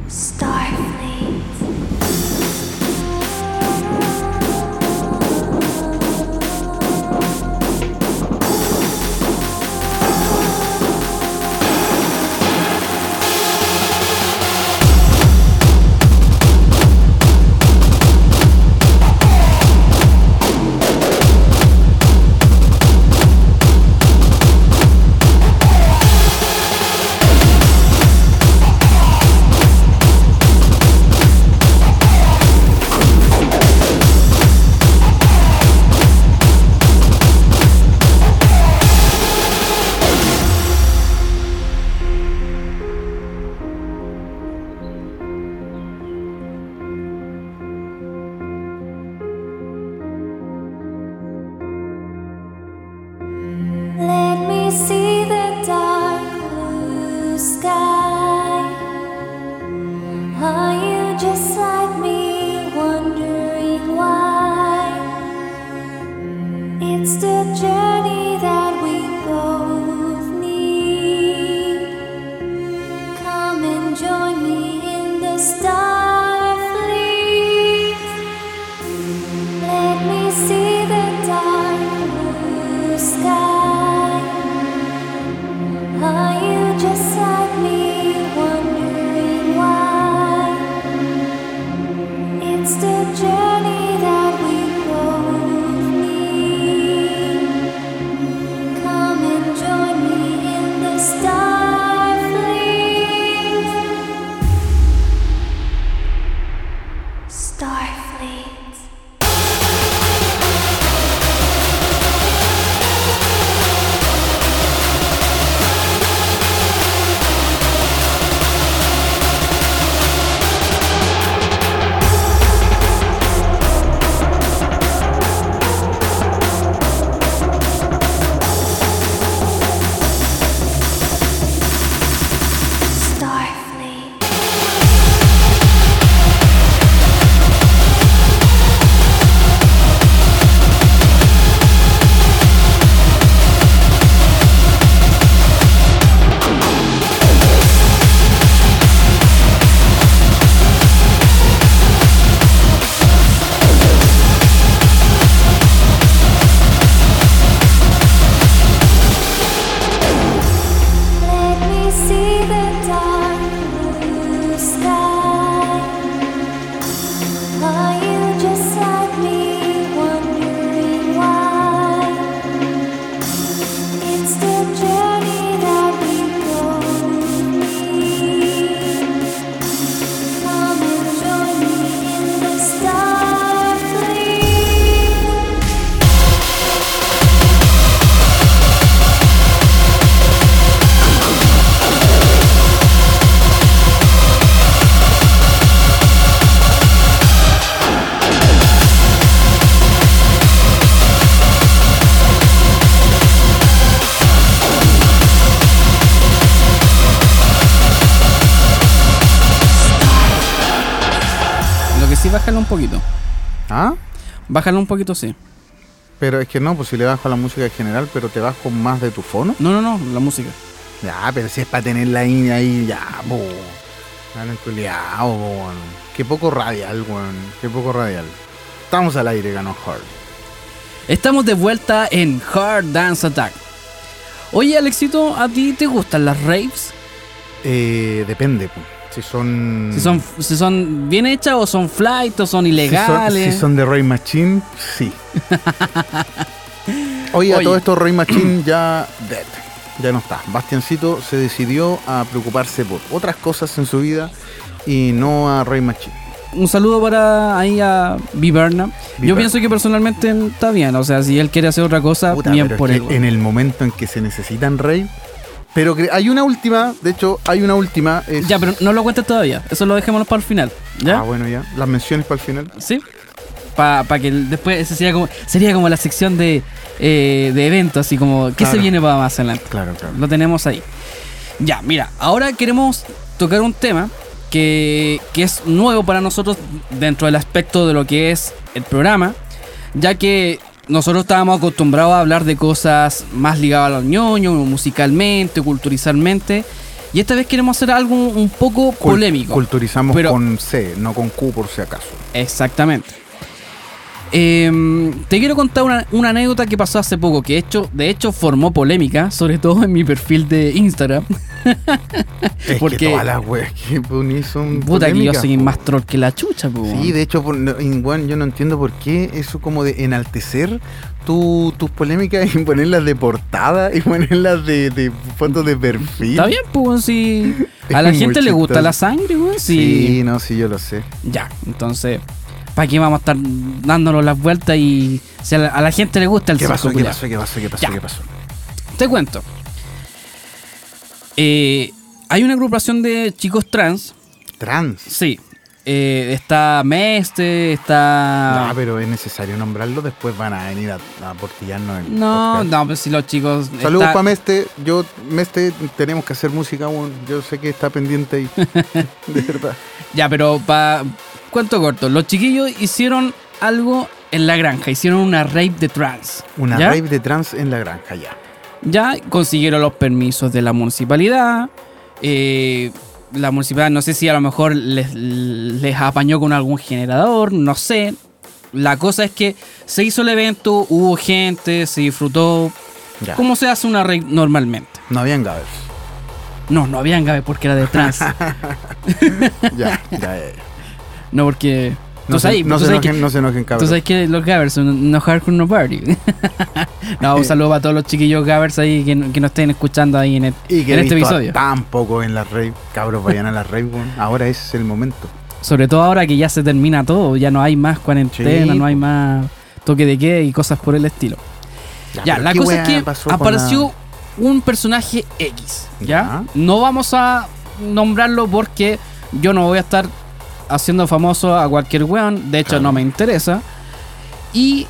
Starfleet. Poquito. ¿Ah? Bájalo un poquito, sí. Pero es que no, pues si le bajo la música en general, pero te bajo más de tu fono. No, no, no, la música. Ya, pero si es para tener la INE ahí, ya, po. Dale culiao, po. Qué poco radial, weón. Qué poco radial. Estamos al aire, ganó Hard. Estamos de vuelta en Hard Dance Attack. Oye, Alexito, ¿a ti te gustan las raves? Eh, depende, po. Si son. Si son, si son bien hechas o son flight o son si son, ilegales. si son de Ray Machine, sí. *laughs* Oye, a todo esto Ray Machine ya dead. Ya no está. Bastiancito se decidió a preocuparse por otras cosas en su vida y no a Ray Machine. Un saludo para ahí a Viverna. Yo pienso que personalmente está bien. O sea, si él quiere hacer otra cosa, Puta, bien por él. en el momento en que se necesitan Rey. Pero que hay una última, de hecho, hay una última. es- Ya, pero no lo cuentes todavía. Eso lo dejémonos para el final. ¿Ya? Ah, bueno, ya. Las menciones para el final. ¿Sí? Para que el- después ese sería como, sería como la sección de, eh, de eventos, así como, ¿qué se viene para más adelante? Claro, claro. Lo tenemos ahí. Ya, mira, ahora queremos tocar un tema que, que es nuevo para nosotros dentro del aspecto de lo que es el programa, ya que nosotros estábamos acostumbrados a hablar de cosas más ligadas a los ñoños, musicalmente, culturalmente, y esta vez queremos hacer algo un poco polémico. Culturizamos Pero- con C, no con Q por si acaso. Exactamente. Em, te quiero contar una, una anécdota que pasó hace poco, que hecho, de hecho formó polémica, sobre todo en mi perfil de Instagram. *laughs* Es Porque- que todas las weas que son. Puta que yo soy po. más troll que la chucha, po. Sí, de hecho, por- bueno, yo no entiendo por qué eso como de enaltecer tu- tus polémicas y ponerlas de portada y *laughs* ponerlas de, de fotos de perfil. Está bien, pues *laughs* si a la gente le gusta la sangre, weón. Sí. no, sí, yo lo sé. Ya, entonces, ¿para qué vamos a estar dándonos las vueltas y si a la, a la gente le gusta el ¿Qué pasó? ¿Qué pasó? ¿Qué pasó? ¿Qué pasó? Ya. ¿Qué pasó? Te cuento. Eh, hay una agrupación de chicos trans, Trans. sí. Eh, está Meste, está... Ah, pero es necesario nombrarlo, después van a venir a, a portillarnos en No, podcast. no, pues si los chicos. Saludos está- para Meste. Yo, Meste, tenemos que hacer música aún. Yo sé que está pendiente ahí. *laughs* de verdad. Ya, pero para. Cuento corto. Los chiquillos hicieron algo en la granja. Hicieron una rave de trance. Una ¿ya? rave de trans en la granja, ya. Ya consiguieron los permisos de la municipalidad. eh, la municipalidad, no sé si a lo mejor les, les apañó con algún generador, no sé. La cosa es que se hizo el evento, hubo gente, se disfrutó. Ya. ¿Cómo se hace una rave normalmente? No habían gavers. No, no habían gabe porque era de trance. *laughs* Ya, ya, ya. No porque. No, tú se, sabes- no, tú se sabes que- enojen, no se enojen, Tú cabros. sabes que los Gavers son no hardcore no party. *laughs* no, un saludo para todos los chiquillos Gavers ahí que, que nos estén escuchando ahí en, el- Y que en este episodio. tan poco en la rave. Cabros, vayan a la rave. Ahora es el momento. Sobre todo ahora que ya se termina todo, ya no hay más cuarentena, Sí, no hay más toque de qué y cosas por el estilo. Ya, pero la ¿qué cosa es que con apareció un personaje X, ¿ya? Ya. No vamos a nombrarlo porque yo no voy a estar haciendo famoso a cualquier weón, de hecho Claro. no me interesa. Y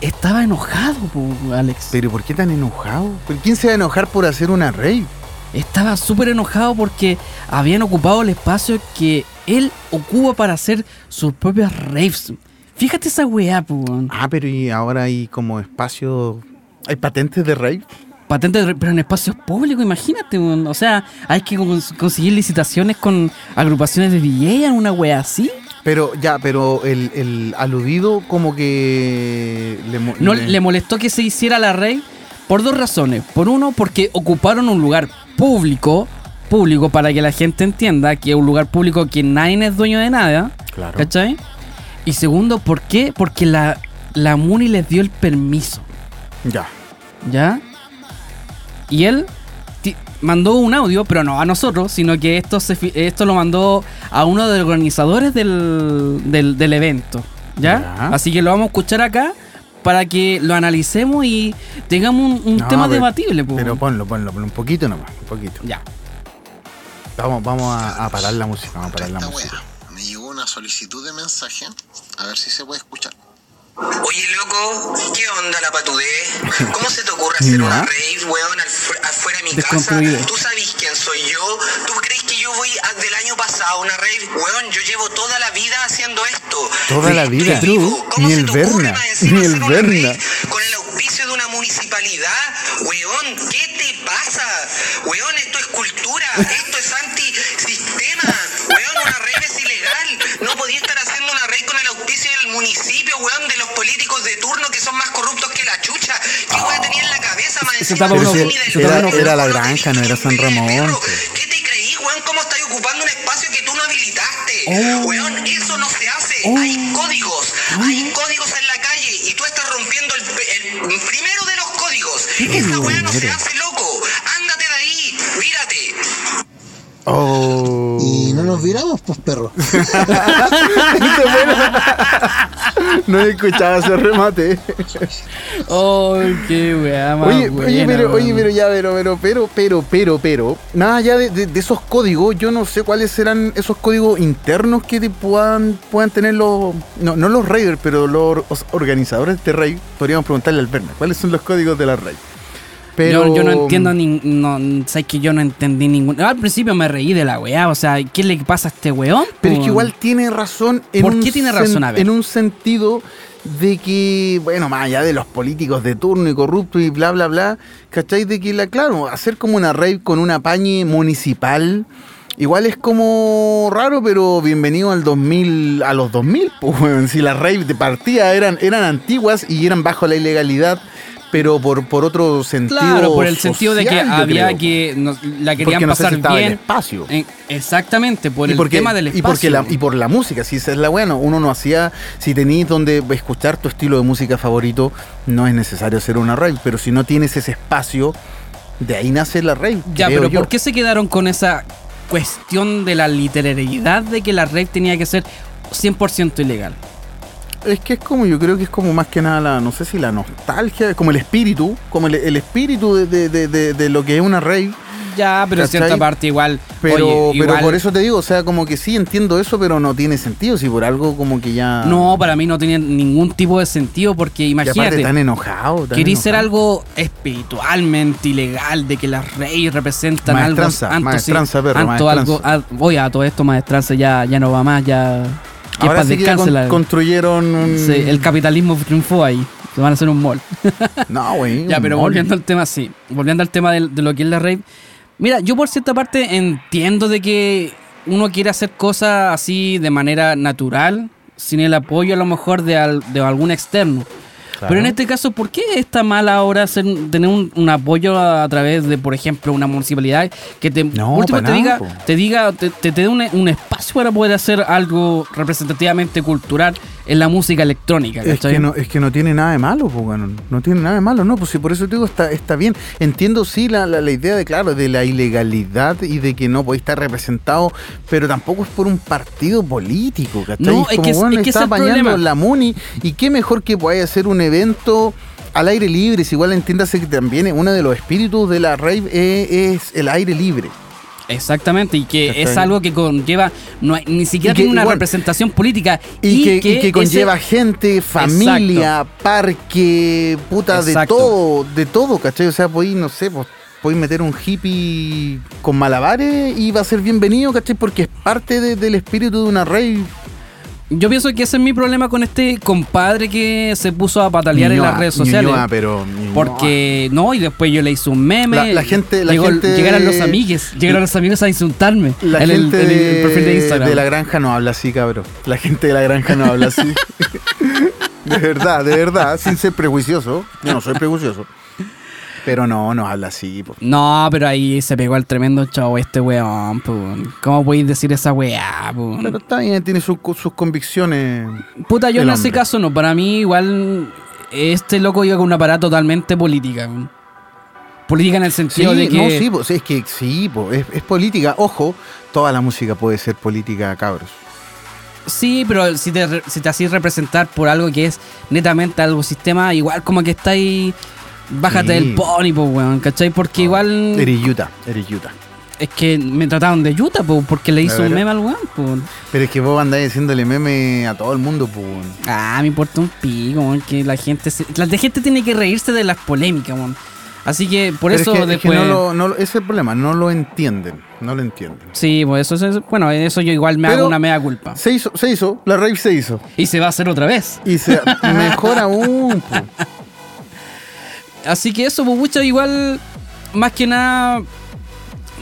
estaba enojado, po, Alex. Pero ¿por qué tan enojado? ¿Por quién se va a enojar por hacer una rave? Estaba súper enojado porque habían ocupado el espacio que él ocupa para hacer sus propias raves. Fíjate esa weá, po. Ah, pero y ahora hay como espacio. ¿Hay patentes de rave? Patente, de re- pero en espacios públicos, imagínate. O sea, hay que cons- conseguir licitaciones con agrupaciones de DJ en una weá así. Pero ya, pero el, el aludido como que le, mo- No le- le molestó que se hiciera la rave por dos razones. Por uno, porque ocuparon un lugar público, público para que la gente entienda que es un lugar público que nadie es dueño de nada. Claro. ¿Cachai? Y segundo, ¿por qué? Porque la, la MUNI les dio el permiso, Ya. ¿ya? Y él mandó un audio, pero no a nosotros, sino que esto, se, fi- esto lo mandó a uno de los organizadores del, del, del evento, ¿ya? Ya. Así que lo vamos a escuchar acá para que lo analicemos y tengamos un, un No, tema pero- debatible. po. Pero ponlo, ponlo, ponlo un poquito nomás, un poquito. Ya. Vamos, vamos a, a parar la música, vamos a parar la música. wea, Me llegó una solicitud de mensaje. A ver si se puede escuchar. Oye, loco, ¿qué onda la patudé? ¿Cómo se te ocurre *laughs* hacer una rave, weón, afuera de mi casa? ¿Tú sabes quién soy yo? ¿Tú crees que yo voy a- del año pasado a una rave? Weón, yo llevo toda la vida haciendo esto. Toda la vida. Vivo. ¿Cómo Ni se el te ocurre Berna, *laughs* ni el Berna. rave Con el auspicio de una municipalidad. Weón, ¿qué te pasa? Weón, esto es cultura. Esto es auspicio del municipio, weón, de los políticos de turno que son más corruptos que la chucha. ¿Qué weón tenía en la cabeza más encima? ni del era la granja, no era San Ramón. ¿Qué te creí, weón? ¿Cómo estás ocupando un espacio que tú no habilitaste? Oh. Weón, eso no se hace. Hay códigos. Hay códigos en la calle y tú estás rompiendo el, el primero de los códigos. Esa weá no se hace, loco. Ándate de ahí. Mírate. Oh. Y no nos viramos, pues perro. *laughs* *laughs* no escuchaba ese remate. Oh, qué weá Oye, oye, pero, oye, pero ya, pero, pero, pero, pero, pero, pero, nada allá de, de- de esos códigos, yo no sé cuáles serán esos códigos internos que te puedan, puedan tener los, no, no los raiders, pero los os- organizadores de este raid. Podríamos preguntarle al Berna, ¿cuáles son los códigos de la raid? Pero, Yo, yo no entiendo ni. No, sabes que yo no entendí ningún. Al principio me reí de la weá. O sea, ¿qué le pasa a este weón? Pero es que igual tiene razón en ¿Por un qué tiene razón? A ver. En un sentido de que, bueno, más allá de los políticos de turno y corruptos y bla, bla, bla, ¿cachai? De que, la, claro, hacer como una rave con una pañe municipal, igual es como raro, pero bienvenido al 2000, a los 2000, pues, si las raves de partida eran, eran antiguas y eran bajo la ilegalidad, pero por, por otro sentido Claro, por el sentido de que había creo. que. no- la querían Porque pasar el bien. espacio. En- exactamente, por y el porque, tema del espacio. y porque la, y por la música, si esa es la buena, uno no hacía, si tenías donde escuchar tu estilo de música favorito, no es necesario hacer una rave, pero si no tienes ese espacio, de ahí nace la rave. Ya, pero yo. ¿por qué se quedaron con esa cuestión de la literalidad de que la rave tenía que ser 100% ilegal? Es que es como, yo creo que es como más que nada la, no sé si la nostalgia, como el espíritu, como el, el espíritu de, de- de- lo que es una rave. Ya, pero en cierta parte igual. Pero, oye, pero igual- por eso te digo, o sea, como que sí entiendo eso, pero no tiene sentido, si por algo como que ya... No, para mí no tiene ningún tipo de sentido porque imagínate. tan enojado. tan Queréis ser enojado. algo espiritualmente ilegal, de que las reyes representan Maestranza, algo. anto- maestranza, perro, anto algo, maestranza. ah, oye, a todo esto maestranza ya, ya no va más, ya. Que Ahora sí que ya descanse con- la- construyeron un... Sí, el capitalismo triunfó ahí. Se van a hacer un mall. *laughs* No, güey. Ya, pero mall. volviendo al tema, sí. Volviendo al tema del- de, lo que es la rave. Mira, yo por cierta parte entiendo de que uno quiere hacer cosas así de manera natural, sin el apoyo a lo mejor de, al- de algún externo. Pero en este caso, ¿por qué está mal ahora hacer, tener un, un apoyo a, a través de, por ejemplo, una municipalidad que te, No, te, diga, nada, te diga, te, te, te dé un, un espacio para poder hacer algo representativamente cultural en la música electrónica? Es ¿cachai? que, no, es que no tiene nada de malo, pues, bueno, no tiene nada de malo, no, pues si por eso te digo, está, está bien. Entiendo sí la, la, la idea de, claro, de la ilegalidad y de que no podéis estar representado, pero tampoco es por un partido político, ¿cachai? No, es como, que es- bueno, es que está apañando la MUNI y qué mejor que podáis hacer un evento al aire libre, si igual entiéndase que también uno de los espíritus de la rave es, es el aire libre. Exactamente, y que es algo que conlleva, no hay- ni siquiera Y que tiene una igual- representación política. Y, que, y que ese- conlleva gente, familia, parque, puta, Exacto. de todo, de todo, ¿cachai? O sea, podéis, no sé, pues, podéis meter un hippie con malabares y va a ser bienvenido, ¿cachai? Porque es parte de- del espíritu de una rave. Yo pienso que ese es mi problema con este compadre que se puso a patalear en las redes sociales. Ñuñoa, pero Ñuñoa. Porque, no, y después yo le hice un meme. La- la gente- la llegó- gente- Llegaron los amigues, llegaron los amigos a insultarme La en, el, gente en el perfil de Instagram. de la granja no habla así, cabrón. La gente de la granja no habla así. *laughs* de verdad, de verdad, sin ser prejuicioso. Yo no soy prejuicioso. Pero no, no habla así. po. No, pero ahí se pegó el tremendo chavo este weón, po. ¿Cómo podéis decir esa weá, po? Pero está bien, tiene sus, sus convicciones. Puta, yo en ese hombre. caso no. Para mí, igual, este loco iba con una parada totalmente política. Política en el Sí, sentido de que. no, sí, pues, es que sí, pues, es, es política. Ojo, toda la música puede ser política, cabros. Sí, pero si te, si te hacís representar por algo que es netamente algo sistema, igual como que está ahí. Bájate Sí. del pony, pues, weón, ¿cachai? Porque igual. Eres Utah, eres Utah. Es que me trataron de yuta, pues, porque le hizo un meme al weón, pues. Pero es que vos andáis haciéndole meme a todo el mundo, pues. Ah, me importa un pico, weón, que la gente. se- la gente tiene que reírse de las polémicas, weón. Así que por Pero eso es que, es que después. no lo, no lo- ese es el problema, no lo entienden, no lo entienden. Sí, pues eso es. Bueno, eso yo igual me Pero- hago una mea culpa. Se hizo, se hizo, la rave se hizo. Y se va a hacer otra vez. Y se *laughs* mejor aún, pues. Así que eso, pues, pucha, igual, más que nada,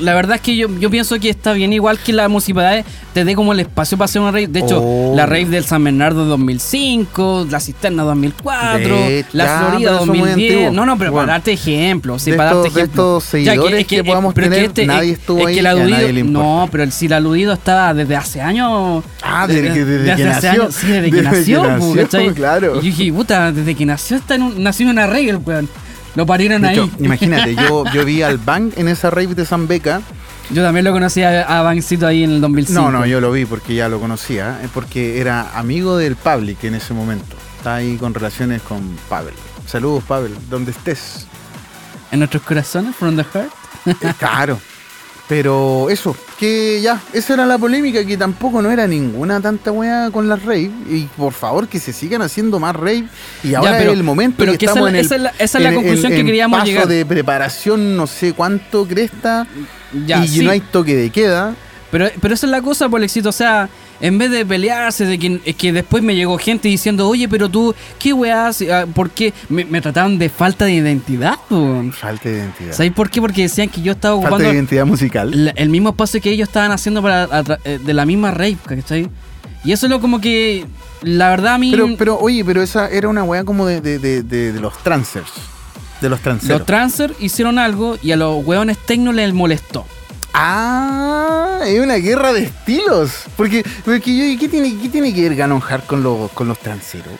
la verdad es que yo, yo pienso que está bien igual que la municipalidad te dé como el espacio para hacer una rave. De hecho, Oh. la rave del San Bernardo 2005, la Cisterna 2004, De- la ya, Florida pero eso es muy 2010. antiguo. No, no, pero Bueno. para darte ejemplos, sí, De para estos- darte de ejemplos. estos Ya, seguidores que podamos pero es tener, nadie es- estuvo es ahí que el a nadie aludido, le importa. No, pero el, si el aludido estaba desde hace años. Ah, desde que- desde que hace nació. años, sí, desde que Desde que nació, pues, nació, claro. Y yo dije, puta, desde que nació está en un- nació en una rave, weón. Lo parieron De ahí. hecho, imagínate, yo, yo vi al Bang en esa rave de San Beca. Yo también lo conocí a, a Bancito ahí en el 2005. No, no, yo lo vi porque ya lo conocía, eh, porque era amigo del Public en ese momento. Está ahí con relaciones con Pavel. Saludos, Pavel, donde estés. En nuestros corazones, from the heart. Eh, Claro. Pero eso, que ya, esa era la polémica, que tampoco no era ninguna tanta weá con las rave. Y por favor, que se sigan haciendo más rave. Y ahora pero- es el momento pero que, que esa estamos es en el, esa es la- esa es la en- conclusión en- que queríamos paso llegar. de preparación, no sé cuánto cresta. Ya, y sí. no hay toque de queda. Pero, pero esa es la cosa, por éxito. O sea, en vez de pelearse, de que, es que después me llegó gente diciendo, oye, pero tú, ¿qué weá? haces? Ah, ¿Por qué? Me, me trataban de falta de identidad, po. Falta de identidad. ¿Sabéis por qué? Porque decían que yo estaba Falta ocupando de identidad musical. la- el mismo espacio que ellos estaban haciendo para eh, de la misma rave, ¿cachai? Y eso es lo como que, la verdad a mí... Pero, pero, oye, pero esa era una weá como de, de, de, de- de los transers. De los transeros. Los transfer hicieron algo y a los hueones tecno les molestó. Ah, es una guerra de estilos. Porque, porque yo, ¿y ¿qué tiene, qué tiene que ver Ganon Hard con los, con los transeros?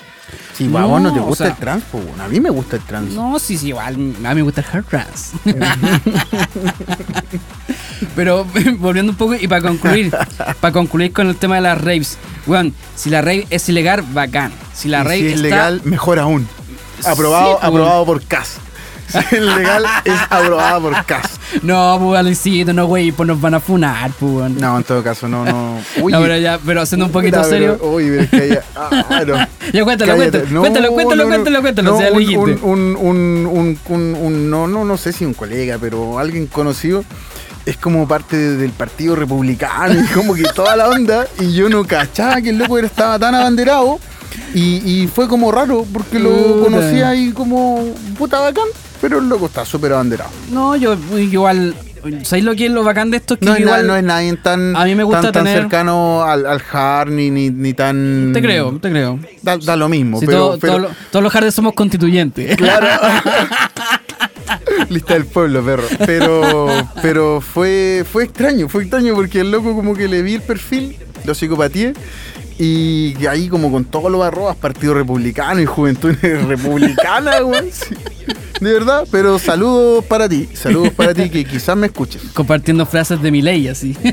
Si a vos no te No, o gusta sea- el trans, pues, bueno, a mí me gusta el trans. No, sí, sí, igual. A mí me gusta el hard trance. *laughs* Pero *laughs* volviendo un poco y para concluir, para concluir con el tema de las raves. Weón, si la rave es ilegal, bacán. Si la Y rave si es está- legal, mejor aún. Aprobado, Sí, pues. aprobado por CAS. *laughs* Es legal, es aprobado por CAS. No, pues Alecito, no, güey, pues nos van a funar, pues. No, en todo caso, no, no. *laughs* No, pero ya, pero haciendo un poquito pero- serio. Uy, pero es que ya. Ah, no. *laughs* Ya cuéntalo, cuéntalo, No, cuéntalo, cuéntalo, cuéntalo, cuéntalo, sea, un, un, un, no, no, no sé si un colega, pero alguien conocido es como parte de- del Partido Republicano y como que toda la onda. Y yo no cachaba que el loco estaba tan abanderado. Y, y fue como raro porque lo conocía ahí como puta bacán. Pero el loco está súper abanderado. No, yo igual. ¿Sabéis lo que es lo bacán de esto? Es que No igual. na- no es nadie tan, a mí me gusta tan, tan tener- cercano al, al hard ni, ni, ni tan. Te creo, te creo. Da, da lo mismo. Si pero, todo- pero- todo lo- todos los hardes somos constituyentes. Claro. *laughs* Lista del pueblo, perro. Pero, pero fue, fue extraño, fue extraño porque el loco como que le vi el perfil, lo psicopatié. Y ahí como con todos los arrobas, Partido Republicano y Juventud *laughs* Republicana, güey. De verdad, pero saludos para ti, saludos para ti que *laughs* quizás me escuches. Compartiendo frases de mi ley, así. *laughs*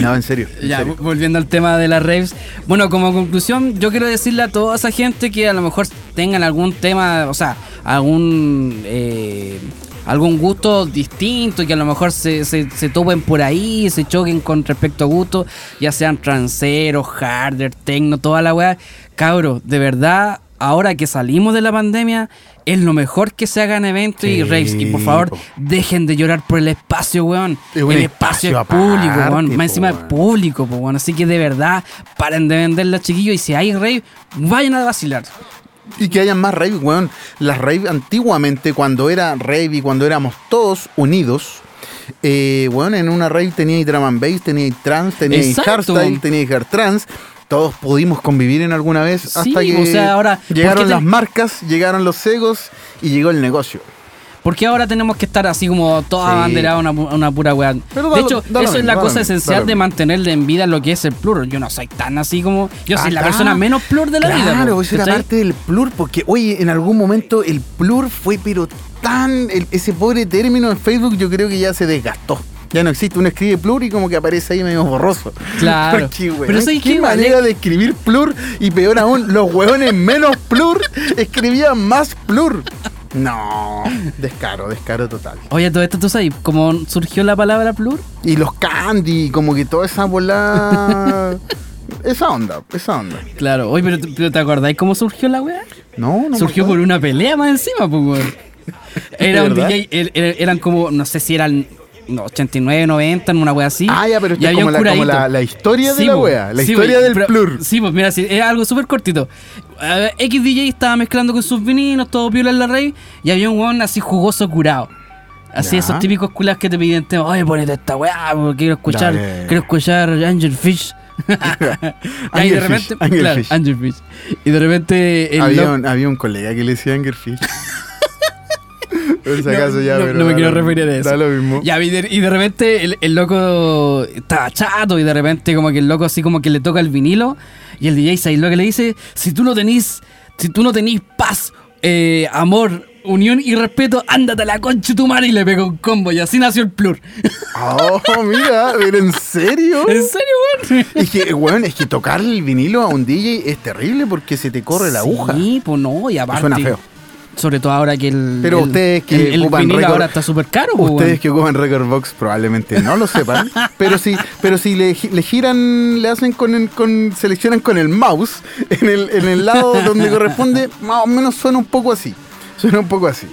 No, en serio. en Ya, serio. volviendo al tema de las raves. Bueno, como conclusión, yo quiero decirle a toda esa gente que a lo mejor tengan algún tema, o sea, algún eh, algún gusto distinto, que a lo mejor se, se, se topen por ahí, se choquen con respecto a gusto, ya sean tranceros, harder, tecno, toda la weá. Cabros, de verdad, ahora que salimos de la pandemia, es lo mejor que se hagan eventos y Sí, raves. Y por favor, po. dejen de llorar por el espacio, weón. Es el espacio, espacio es público, aparte, weón. Más encima es weón. público, bueno. Así que de verdad, paren de venderla, chiquillos. Y si hay rave, vayan a vacilar. Y que hayan más rave, weón. Las rave antiguamente, cuando era rave y cuando éramos todos unidos, eh, weón, en una rave teníais drum and bass, teníais trance, teníais Exacto. hardstyle, teníais hard trance. Todos pudimos convivir en alguna vez Sí, hasta que o sea, ahora, ¿por llegaron te- las marcas, llegaron los egos y llegó el negocio. Porque ahora tenemos que estar así como todo Sí. abanderado una, una pura weá. De hecho, eso es la cosa esencial de mantenerle en vida lo que es el plur. Yo no soy tan así como. Yo soy la Acá- persona menos plur de la vida. Claro, eso era parte del plur, porque oye, en algún momento el plur fue pero tan, el- ese pobre término en Facebook yo creo que ya se desgastó. Ya no existe, uno escribe plur y como que aparece ahí medio borroso. Claro. *laughs* Porque, weón, Pero ¿sabes qué qué? manera Vale. de escribir plur y peor aún, los hueones menos plur escribían más plur. No, descaro, descaro total. Oye, todo esto, ¿tú sabes cómo surgió la palabra plur? Y los candy, como que toda esa bola... *laughs* esa onda, esa onda. Claro. Oye, pero, pero ¿te acordáis cómo surgió la weá? No, no. surgió por una pelea más encima, pues, weón. *laughs* Era ¿De un? DJ, er- er- eran como, no sé si eran no, 89, 90, en una wea así. Ah, ya, pero Y esto es como la, como la, la historia de la wea, la Sí, historia del pero- plur. Sí, pues mira, sí, es algo súper cortito. Eh, X DJ estaba mezclando con sus vinilos, todo piola en la rey, y había un weón así jugoso curado. Así Ya. esos típicos culas que te piden tema, oye, ponete esta weá, porque quiero escuchar, Dale. quiero escuchar Angel Fish. *laughs* *laughs* y de repente, Fish, Angel claro, Fish. Angel Fish. Y de repente el Había un, había un colega que le decía Angerfish. Por si acaso ya, no, pero no me quiero lo- referir a eso. Da lo mismo. Ya, y de, y de repente el, el loco estaba chato y de repente como que el loco así como que le toca el vinilo y el DJ lo que le dice, si tú no tenís, si tú no tenís paz, eh, amor, unión y respeto, ándate a la concha tu madre y le pega un combo y así nació el plur. Oh, mira, pero en serio. *laughs* ¿En serio, weón? Es que, weón, es que tocar el vinilo a un DJ es terrible porque se te corre la aguja. Sí, pues no, y aparte. Suena feo. Sobre todo ahora que el. Pero el- ustedes que el, ocupan récord- ahora está súper caro, pues, Ustedes weón. que ocupan Record Box probablemente no lo sepan, *laughs* pero si, pero si le, le giran, le hacen con, el- con seleccionan con el mouse en el, en el lado donde corresponde, más o menos suena un poco así, suena un poco así.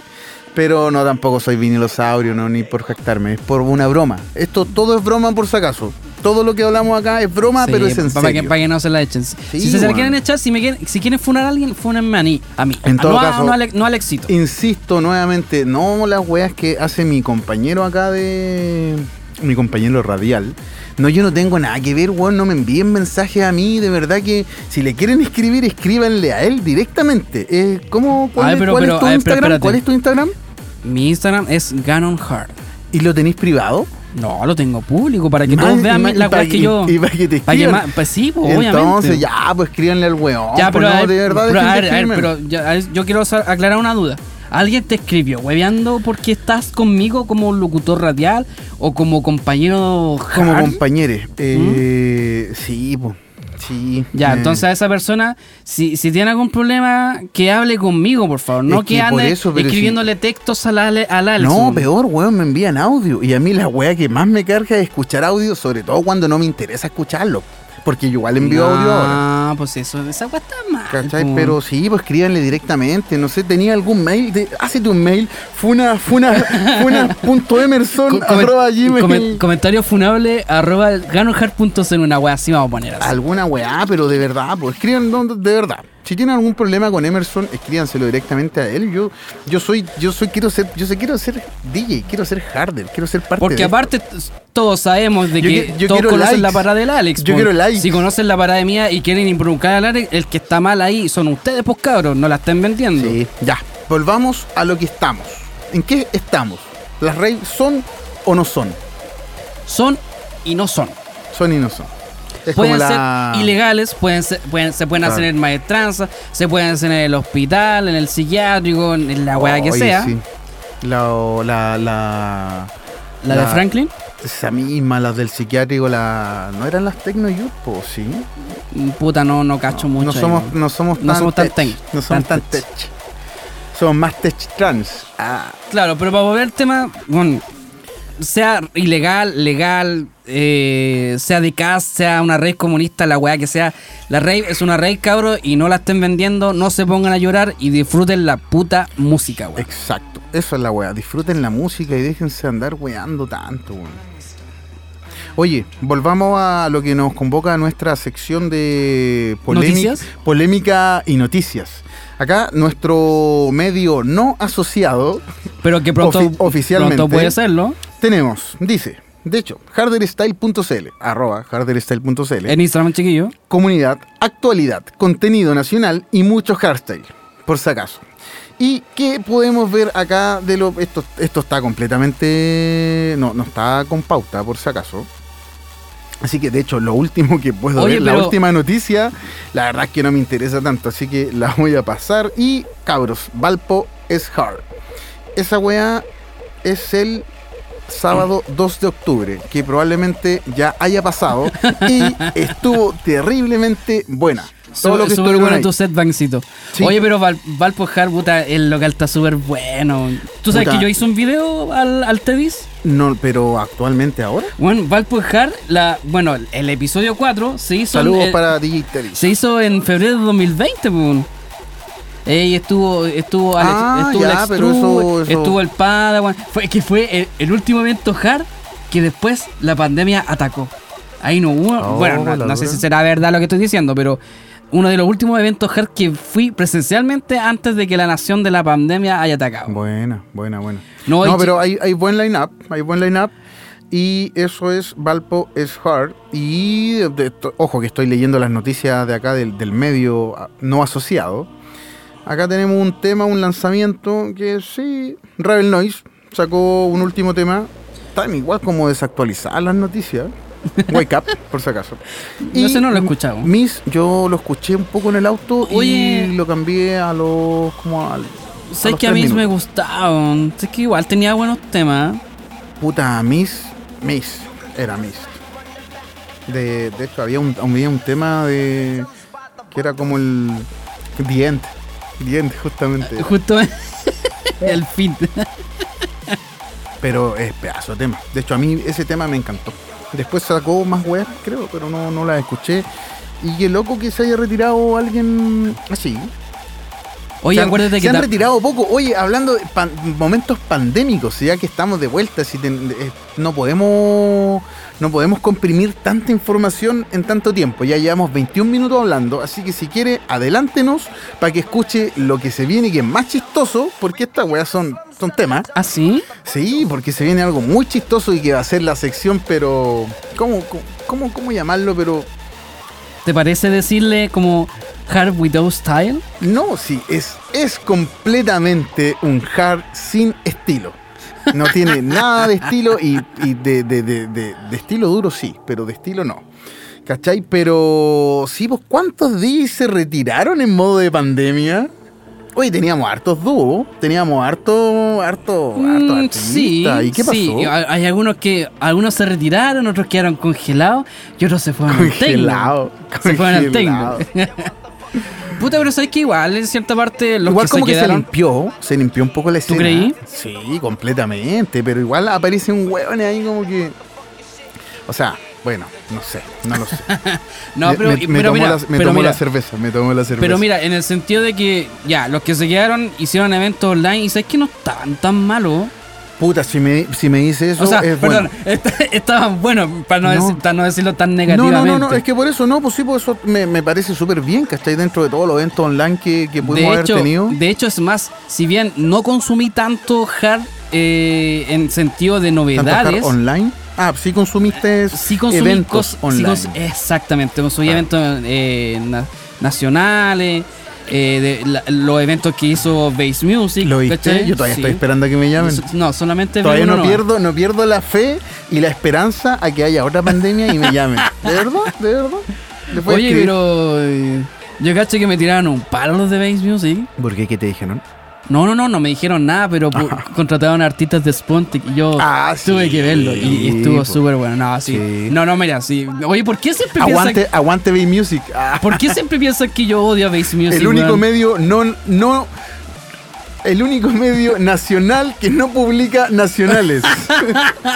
Pero no tampoco soy vinilosaurio, no ni por jactarme, es por una broma. Esto todo es broma por si acaso. Todo lo que hablamos acá es broma, Sí, pero es en para que, serio. para que no se la echen. si se, se la quieren echar, si, me quieren, si quieren funar a alguien, funenme a mí. A mí. En todo no, a- caso- no, al, no al éxito. Insisto nuevamente, no las weas que hace mi compañero acá de. Mi compañero radial. No, yo no tengo nada que ver, weón. No me envíen mensajes a mí. De verdad que si le quieren escribir, escríbanle a él directamente. Eh, ¿cómo, ¿Cuál, A ver, es- pero- cuál pero, es tu a ver, Instagram? ¿Cuál es tu Instagram? Mi Instagram es Ganon Hard. ¿Y lo tenéis privado? No, lo tengo público para que todos vean para weas que que- yo. y para que te para que ma- Pues sí, pues, Entonces, obviamente. ya, pues escríbanle al weón. Ya, pero, no, ver, de verdad, pero, a ver, a ver, pero ya, a ver, yo quiero aclarar una duda. ¿Alguien te escribió hueveando porque estás conmigo como locutor radial o como compañero Como hard? compañeros. Eh, Sí, pues. Sí. Ya, eh. entonces a esa persona, si, si tiene algún problema, que hable conmigo, por favor. No Es que, ande eso, escribiéndole textos al, al Alex. No, peor, weón, me envían audio. Y a mí la weá que más me carga es escuchar audio, sobre todo cuando no me interesa escucharlo. Porque yo igual envío audio ahora. Ah, pues eso, esa weá está mal. ¿Cachai? po. Pero sí, pues escríbanle directamente. No sé, tenía algún mail. De, hácete un mail. Funa, funa, *laughs* funa.emerson Co- comen- arroba gmail. comen- comentario funable arroba ganohard.cl una wea así vamos a poner así. Alguna weá, pero de verdad, pues escriban de verdad. Si tienen algún problema con Emerson, escríbanselo directamente a él. Yo, yo soy, yo soy, quiero ser, yo sé, quiero ser DJ, quiero ser harder, quiero ser parte Porque de aparte todos sabemos de Yo que yo todos quiero conocen likes. la parada del Alex. Yo quiero likes. Si conocen la parada mía y quieren involucrar al Alex, el que está mal ahí son ustedes, pues cabros, no la estén vendiendo. Sí, ya. Volvamos a lo que estamos. ¿En qué estamos? ¿Las raves son o no son? Son y no son. Son y no son. Es pueden la... ser ilegales, pueden ser- pueden- se pueden hacer en maestranza, se pueden hacer en el hospital, en el psiquiátrico, en la weá que Oye, sea. sí. La, la, la, La, de Franklin, Esa misma, las del psiquiátrico, la... ¿no eran las Tecno Youth? po? sí. puta, no, no cacho mucho. No somos, ¿no? no somos tan No somos tan tech. No somos Tan tan tech. tech. Somos más tech trans. Ah, Claro, pero para volver al tema, bueno, sea ilegal, legal, eh, sea de casa, sea una red comunista, la weá que sea, la rave es una rave, cabro, y no la estén vendiendo, no se pongan a llorar y disfruten la puta música, weá. exacto. Eso es la weá. Disfruten la música y déjense andar weando tanto, weón. Oye, volvamos a lo que nos convoca a nuestra sección de polémica, polémica y noticias. Acá nuestro medio no asociado Pero que pronto, Ofi- oficialmente. pronto puede serlo. Tenemos, dice, de hecho, harderstyle.cl, arroba harderstyle.cl, En Instagram, chiquillo. comunidad, actualidad, contenido nacional y mucho hardstyle, por si acaso. ¿Y qué podemos ver acá de lo esto esto está completamente no no está con pauta por si acaso. Así que de hecho lo último que puedo Oye, ver, la última noticia, la verdad es que no me interesa tanto, así que la voy a pasar y cabros, Valpo es hard. Esa weá es el sábado 2 de octubre, que probablemente ya haya pasado *laughs* y estuvo terriblemente buena. Todo lo que súper bueno ahí. tu set bancito. Sí. Oye, pero Val, Valpo Hard, puta, el local está súper bueno. ¿Tú sabes Puta. que yo hice un video al, al Tedis? No, pero actualmente ahora. Bueno, Valpo Hard, la, bueno, el episodio 4 se hizo, Saludos en, para DJ se hizo en febrero de 2020, pues. Ey, estuvo, estuvo, Alex, Ah, estuvo ya, Alex pero True, eso- eso- estuvo el Padawan. Fue que fue el, el último evento hard que después la pandemia atacó. Ahí no hubo. Oh, bueno, no, sé si será verdad lo que estoy diciendo, pero uno de los últimos eventos hard que fui presencialmente antes de que la nación de la pandemia haya atacado. Buena, buena, buena. No, pero hay, hay buen line-up, hay buen line-up. Y eso es Valpo es Hard. Y de- ojo que estoy leyendo las noticias de acá del, del medio ah, no asociado. Acá tenemos un tema, un lanzamiento que sí, Rebel Noise sacó un último tema. Están igual como desactualizadas las noticias. Wake Up, por si acaso. *laughs* No, ese no lo he escuchado. Miss, yo lo escuché un poco en el auto Oye. y lo cambié a los como al, Sé que a mí me minutos. gustaba. Sé que igual tenía buenos temas. Puta, Miss, Miss, era Miss. De, de hecho, había un, había un tema de. que era como el. The End. End, justamente. Justo *laughs* el fin. Pero es pedazo de tema. De hecho, a mí ese tema me encantó. Después sacó más web, creo, pero no, no la escuché. Y qué loco que se haya retirado alguien así. Oye, se han, acuérdate se que han ta- retirado poco. Oye, hablando de pan- momentos pandémicos, ya que estamos de vuelta, si ten- eh, no podemos no podemos comprimir tanta información en tanto tiempo. Ya llevamos 21 minutos hablando, así que si quiere, adelántenos para que escuche lo que se viene, que es más chistoso, porque estas weas son, son temas. ¿Ah, sí? Sí, porque se viene algo muy chistoso y que va a ser la sección, pero. ¿Cómo, cómo, cómo, llamarlo? Pero. ¿Te parece decirle como Hard Without Style? No, sí, es, es completamente un hard sin estilo. No tiene nada de estilo y, y de, de- de- de- estilo duro sí, pero de estilo no. ¿Cachai? Pero sí, pues ¿cuántos días se retiraron en modo de pandemia? Oye, teníamos hartos dúos, teníamos harto, harto, harto Mm, sí. ¿Y qué pasó? sí. Hay algunos que algunos se retiraron, otros quedaron congelados y otros se fueron al Congelado. Se fueron al congelado. *laughs* Puta, pero sabes que igual, en cierta parte, los igual que como se que se limpió, se limpió un poco la escena. creí? Sí, completamente, pero igual aparece un hueón ahí como que... O sea, Bueno, no sé, no lo sé. *laughs* No, pero, me, me pero tomó, mira, la, me pero tomó mira, la cerveza, me tomó la cerveza. Pero mira, en el sentido de que ya, los que se quedaron hicieron eventos online y sabes que no estaban tan malos. Puta, si me, si me dice eso, o sea, es perdón, bueno. est- estaban buenos, para no, No. decir- para no decirlo tan negativamente. no, no, no, es que por eso no, pues sí, pues eso me, me parece súper bien que estáis dentro de todos los eventos online que, que pudimos de haber hecho, tenido. de hecho, es más, si bien no consumí tanto hard eh, en sentido de Tanto estar novedades, online. Ah, sí consumiste sí consumí eventos cos- sí online. cons- exactamente, consumí Ah. eventos eh, na- nacionales, eh, de la- los eventos que hizo Base Music. ¿Lo viste? Yo todavía Sí. estoy esperando a que me llamen. No, solamente Todavía no pierdo, no pierdo la fe y la esperanza a que haya otra pandemia y me *laughs* llamen. ¿De verdad? ¿De verdad? Después Oye, pero eh, yo caché que me tiraron un palo los de Base Music. ¿Por qué? ¿Qué te dijeron? No, no, no, no me dijeron nada, pero pu- contrataron artistas de Spontic y yo Ah, tuve sí, que verlo y, y estuvo súper bueno. No, sí. Sí. No, no, mira, sí. Oye, ¿por qué siempre Aguante, piensan, aguante Bay Music. Ah, ¿por qué siempre piensan que yo odio a Base Music? el único weón? medio no, no. El único medio nacional que no publica nacionales.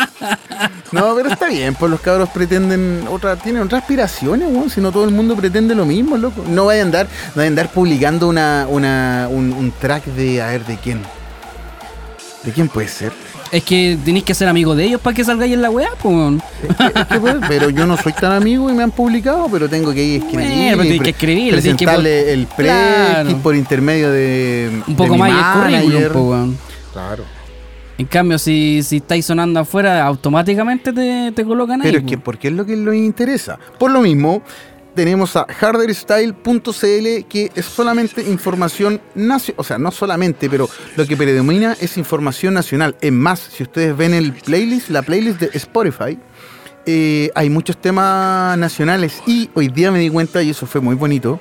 *laughs* no, pero está bien, pues los cabros pretenden otra, tienen otras aspiraciones, weón. Si no todo el mundo pretende lo mismo, loco. No vayan a andar, no vayan a andar publicando una, una, un, un track de a ver de quién. ¿De quién puede ser? Es que tenéis que ser amigo de ellos para que salgáis en la weá, pues. weón. Es que, pues, *laughs* pero yo no soy tan amigo y me han publicado, pero tengo que ir a escribir. Bueno, pero tienes que que presentarle pon- el pre Claro. por intermedio de Un poco de más y el currículum, pues, weón. Claro. En cambio, si, si estáis sonando afuera, automáticamente te, te colocan ahí. Pero es po. que porque es lo que les interesa. Por lo mismo, tenemos a harderstyle.cl que es solamente información nacional, o sea, no solamente, pero lo que predomina es información nacional. Es más, si ustedes ven el playlist, la playlist de Spotify, eh, hay muchos temas nacionales y hoy día me di cuenta, y eso fue muy bonito,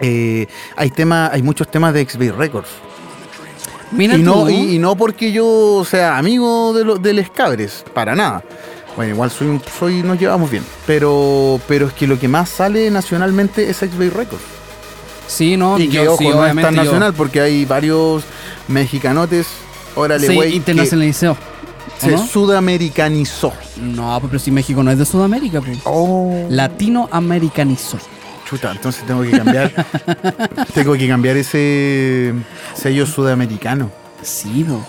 eh, hay, tema, hay muchos temas de XB Records. Mira Y no, y, y no porque yo sea amigo de, los de les cabres, para nada. Bueno, igual soy, un- soy nos llevamos bien. Pero, pero es que lo que más sale nacionalmente es X-Bay Records. Sí, no, y que, yo- ojo, sí, no es tan yo- nacional porque hay varios mexicanotes. Órale, Sí, güey. que internacionalizó. ¿o se no? sudamericanizó. No, pero si México no es de Sudamérica, pues. Oh. Latinoamericanizó. Chuta, entonces tengo que cambiar. *laughs* tengo que cambiar ese sello sudamericano. Sí, po.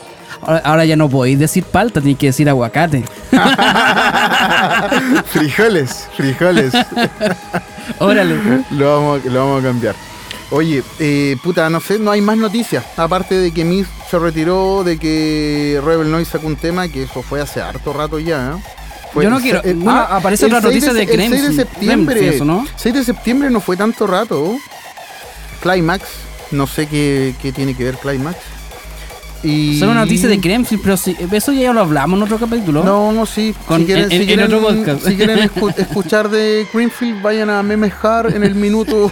Ahora, ahora ya no podéis decir palta, tenéis que decir aguacate. *laughs* frijoles, frijoles. *laughs* Órale. lo, vamos, lo vamos a cambiar. Oye, eh, puta, no sé, no hay más noticias. Aparte de que Miss se retiró, de que Rebel Noise sacó un tema, que eso fue hace harto rato ya. ¿eh? Yo no quiero- bueno, aparece otra 6 noticia de el 6 de septiembre. Eso, ¿no? 6 de septiembre no fue tanto rato. Climax, no sé qué, qué tiene que ver Climax. Y... Solo una noticia de Kremlin, pero sí, eso ya lo hablamos en otro capítulo. No, no, sí. Con- si quieren, en- si en quieren- otro podcast. si quieren *laughs* escu- escuchar de Greenfield, vayan a Memejar en el minuto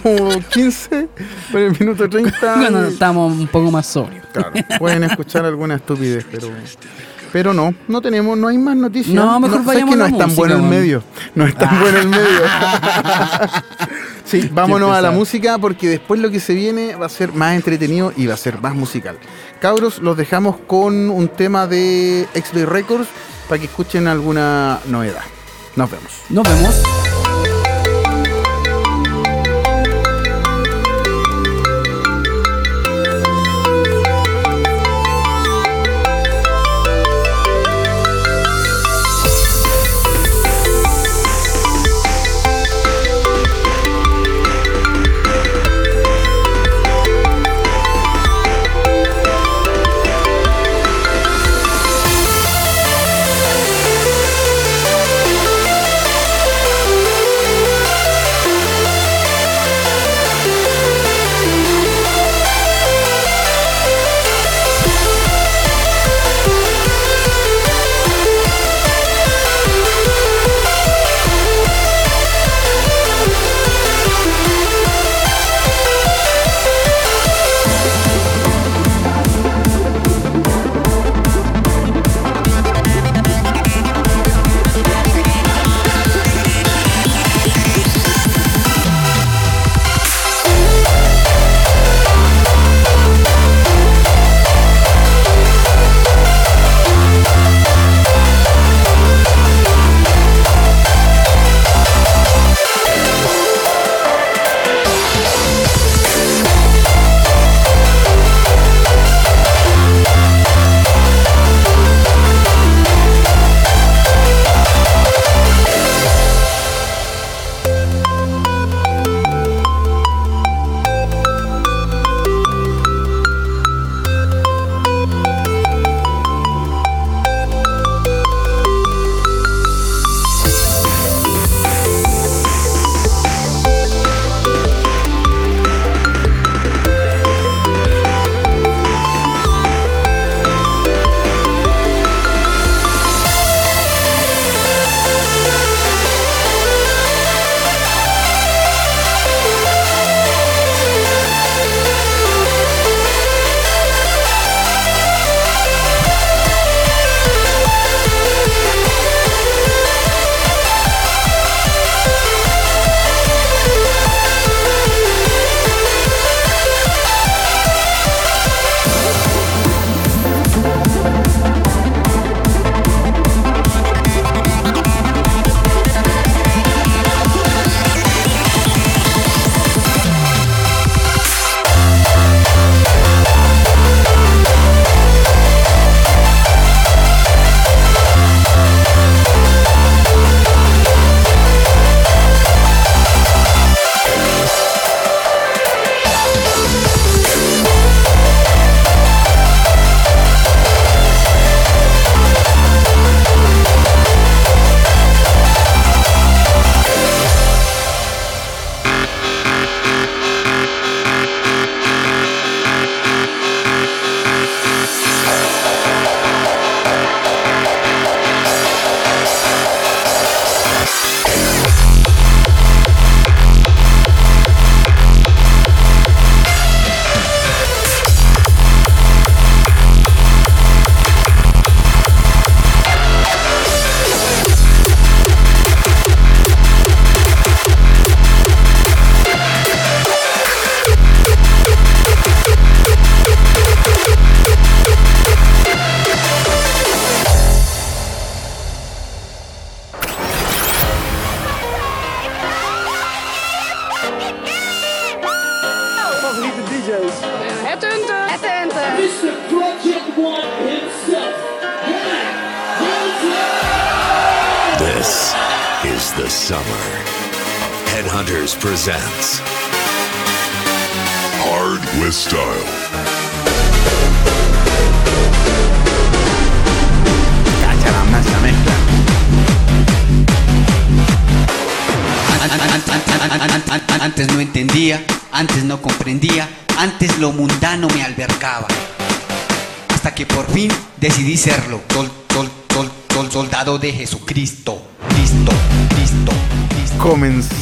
15 o en el minuto 30. *laughs* Cuando estamos un poco más sobrios. Claro, pueden escuchar alguna estupidez, pero pero no, no tenemos, no hay más noticias. No, mejor ¿sabes vayamos que no es tan música, bueno el medio. No es tan bueno el medio. *laughs* sí, *laughs* vámonos a la música porque después lo que se viene va a ser más entretenido y va a ser más musical. Cabros, los dejamos con un tema de X-Bay Records para que escuchen alguna novedad. Nos vemos. Nos vemos.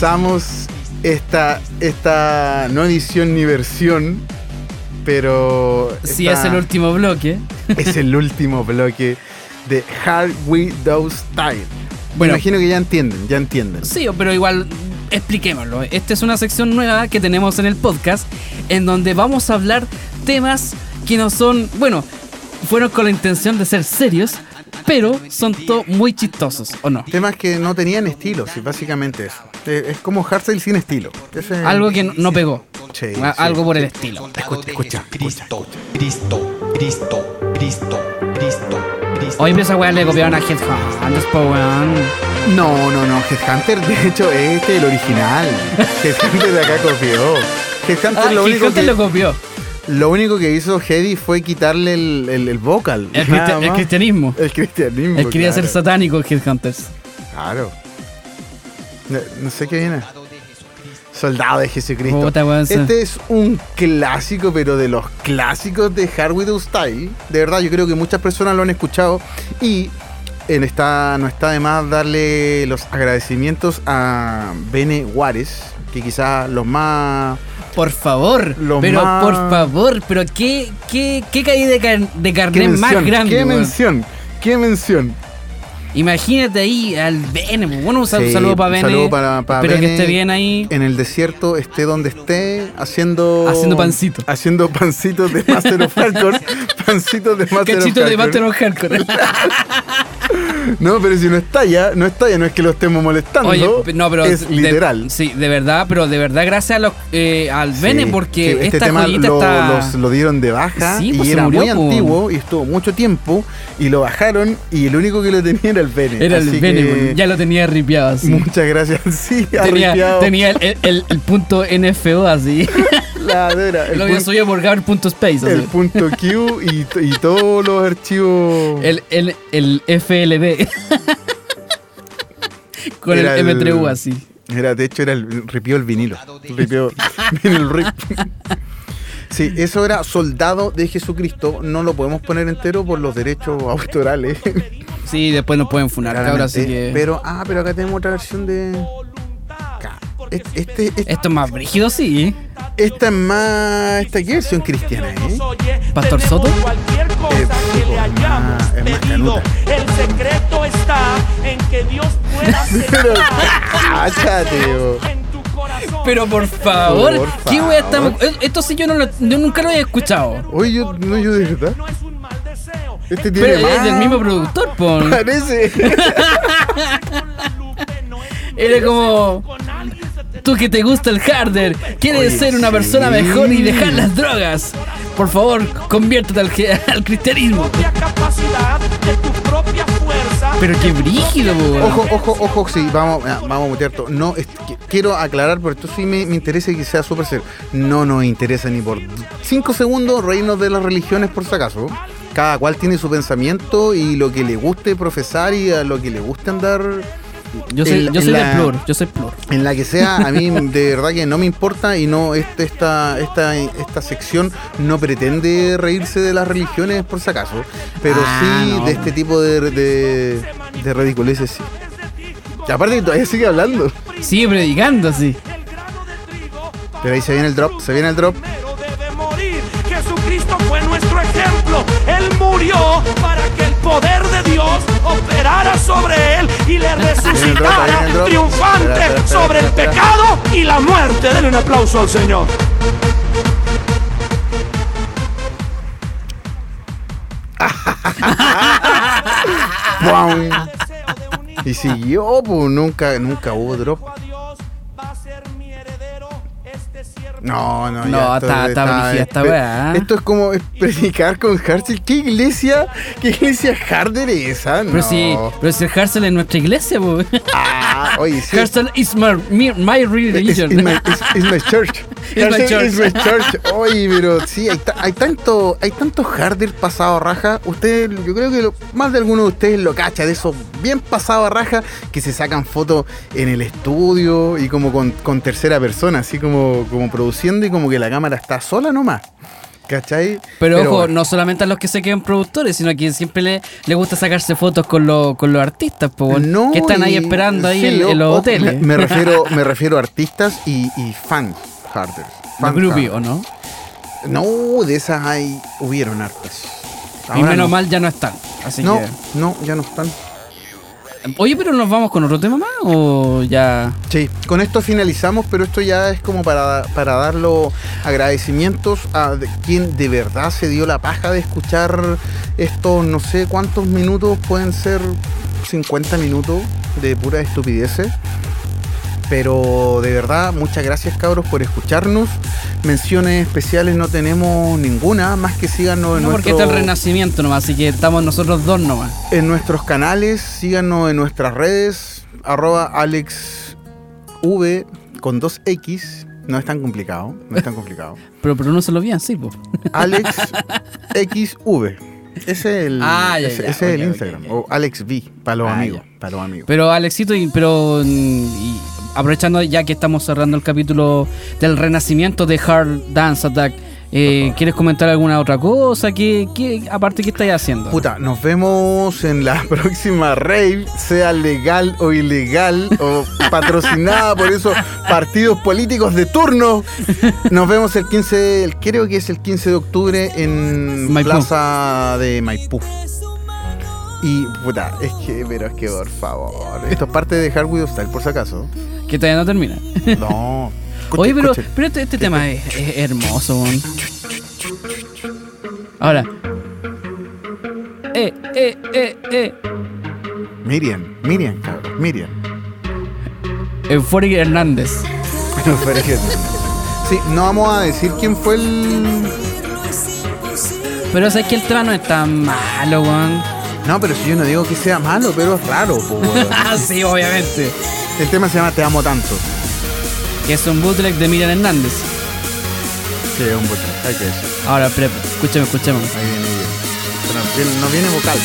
Comenzamos esta, esta no edición ni versión, pero. Sí, esta- es el último bloque. *laughs* es el último bloque de Hard We Do Style. Bueno. Me imagino que ya entienden, ya entienden. Sí, pero igual expliquémoslo. Esta es una sección nueva que tenemos en el podcast en donde vamos a hablar temas que no son, bueno, fueron con la intención de ser serios, pero son todo muy chistosos, ¿o no? Temas que no tenían estilo, sí, básicamente eso. Eh, Es como Hardstyle sin estilo. Ese Algo que no- pegó. Sí, A- sí. Algo por el estilo. Escucha, escucha, Cristo, Cristo, Cristo, Cristo, Cristo, Cristo. Hoy esa weá le copiaron a Headhunters, po weón. No, no, no. Headhunter, de hecho, es este el original. *laughs* Headhunter de acá copió. Headhunter, Ah, lo, único Headhunter que, lo copió. lo único que hizo Hedy fue quitarle el, el, el vocal. El, cristi- el cristianismo. El cristianismo. Él quería ser satánico, Headhunters. Claro. No, no sé qué viene. Soldado de Jesucristo. Puta, este es un clásico, pero de los clásicos de Hard With Style. De verdad, yo creo que muchas personas lo han escuchado. Y en esta, no está de más darle los agradecimientos a Bene Juárez, que quizás los más. Por favor, Lo pero más- por favor, pero qué, qué, qué caída de, car- de ¿Qué carnet más grande. ¿Qué mención? ¿Qué mención? Imagínate ahí al Bene, po. bueno, un Sí, saludo para un Bene. saludo para- para Espero que Bene. esté bien ahí. En el desierto, esté donde esté, haciendo. Haciendo pancito. Haciendo pancitos de Master of Hardcore. *laughs* pancitos de Master Cachito of de Hardcore. Master of Hardcore. *laughs* *laughs* No, pero si no está ya, no está ya, no es que lo estemos molestando. Oye, no, pero. es de- literal. sí, de verdad, pero de verdad, gracias a los, eh, al Bene, Sí, porque este esta tema lo, está. los- lo dieron de baja Sí, y pues se era murió, muy po. antiguo y estuvo mucho tiempo y lo bajaron y el único que lo tenía era el Bene. Era el Bene, que weón, ya lo tenía ripiado así. Muchas gracias. *laughs* Sí, Tenía, tenía el, el- el- el punto NFO así. *laughs* La dura, el lo subido por Gabriel punto space. así. el punto Q y, y todos los archivos. El, el, el FLB. *laughs* Con Era el M3U así. Era, de hecho, era el ripió el vinilo. Ripió *laughs* el rip. Sí, eso era Soldado de Jesucristo. No lo podemos poner entero por los derechos autorales. Sí, después nos pueden funar, claramente. que. Pero, ah, pero acá tenemos otra versión de. Este, este, Esto es más brígido, sí. esta es más. ¿Esta qué versión cristiana, eh? Pastor Soto. Cualquier cosa Eh, que le hayamos más- es más pedido, canuta. el secreto está en que Dios pueda *laughs* Pero, cállate. Pero por favor, Por ¿qué wea favor. estamos.? Esto sí yo, no lo- yo nunca lo había escuchado. Oye, yo, no, yo de verdad. Es. Este tiene Pero es más. del mismo productor, po. Parece. *laughs* Era como. Tú que te gusta el harder, quieres Oye, ser una persona mejor y dejar las drogas. Por favor, conviértete al, *laughs* cristianismo. Pero qué brígido, weón. Ojo, ojo, ojo, sí, vamos, ah, vamos a mutear todo. No, es quiero aclarar, pero esto sí me, me interesa y que sea súper serio. No nos interesa ni por cinco segundos reírnos de las religiones por si acaso. Cada cual tiene su pensamiento y lo que le guste profesar y a lo que le guste andar Yo soy, en- yo soy la- del plur, yo soy plur. en la que sea, a mí *laughs* de verdad que no me importa y no este, esta, esta, esta sección no pretende reírse de las religiones por si acaso, pero Ah, sí no. de este tipo de, de, de ridiculeces sí. Y aparte que todavía sigue hablando. Sigue predicando así. Pero ahí se viene el drop, se viene el drop. Primero debe morir. Jesucristo fue nuestro ejemplo. Él murió para operara sobre él y le *laughs* resucitara triunfante sobre el pecado y la muerte. Denle un aplauso al Señor. *laughs* Y siguió, pues nunca, nunca hubo drop. No, no, No, está- está esta es- weá. Esto es como predicar con Hartzell. ¿Qué iglesia, qué iglesia harder es esa? Pero no. si, pero si el Harsel es nuestra iglesia, po. Ah, oye, sí. Harsel is my, mi- my religion. my church. *laughs* It's my my church. church. Oye, pero sí, hay, hay tanto, hay tanto harder pasado a raja. Ustedes, yo creo que lo- más de alguno de ustedes lo cacha de eso bien pasado a raja que se sacan fotos en el estudio y como con, con tercera persona, así como, como produciendo y como que la cámara está sola nomás. ¿Cachai? Pero, ojo, bueno. no solamente a los que se queden productores, sino a quien siempre le, le gusta sacarse fotos con, los con los artistas, po, No, que están ahí esperando ahí sí, en, los o- hoteles. Me, me refiero, *laughs* me refiero a artistas y, y fans Fans groupies, harders. ¿o no? No, de esas hay, hubieron hartas. y Ahora menos no. mal ya no están. Así No, que- no, ya no están. Oye, pero nos vamos con otro tema más o ya. Sí, con esto finalizamos, pero esto ya es como para, para dar los agradecimientos a quien de verdad se dio la paja de escuchar estos no sé cuántos minutos, pueden ser 50 minutos de pura estupideces. Pero de verdad, muchas gracias cabros por escucharnos. Menciones especiales no tenemos ninguna, más que síganos en, No, porque nuestro- está el renacimiento nomás, así que estamos nosotros dos nomás. en nuestros canales, síganos en nuestras redes, arroba alexv con dos X. No es tan complicado, no es tan complicado. *laughs* Pero pronúncialo bien, sí, po. *laughs* AlexXV. Ese es el, Ah, ya, ese, ya, ese es el Instagram. O AlexV, para los Ah, amigos. Para los amigos. Pero Alexito, y- pero mm, y aprovechando ya que estamos cerrando el capítulo del renacimiento de Hard Dance Attack, eh, ¿quieres comentar alguna otra cosa? ¿Qué, qué, aparte, ¿qué estáis haciendo? Puta, nos vemos en la *laughs* próxima rave, sea legal o ilegal, o *laughs* patrocinada por esos partidos políticos de turno. Nos vemos el 15, el- creo que es el 15 de octubre en Maipú. Plaza de Maipú. Y puta, es que, pero es que por favor. Esto es parte de Hardwood Style, por si acaso. Que todavía no termina. No. *laughs* Oye, pero, pero este, este tema es, es hermoso, weón. Ahora. Eh, eh, eh, eh. Miriam, Miriam, cabrón, Miriam. Euphoric Hernández. Es que- Sí, no vamos a decir quién fue el. Pero sabes que el tema no es tan malo, weón. No, pero si yo no digo que sea malo, pero es raro, *laughs* ah, sí, obviamente. El tema se llama Te amo tanto. Que es un bootleg de Miriam Hernández. Sí, es un botón, hay que decir. Ahora, pero, escúchame, escúchame. Ahí viene bien. Pero no viene, no viene vocal.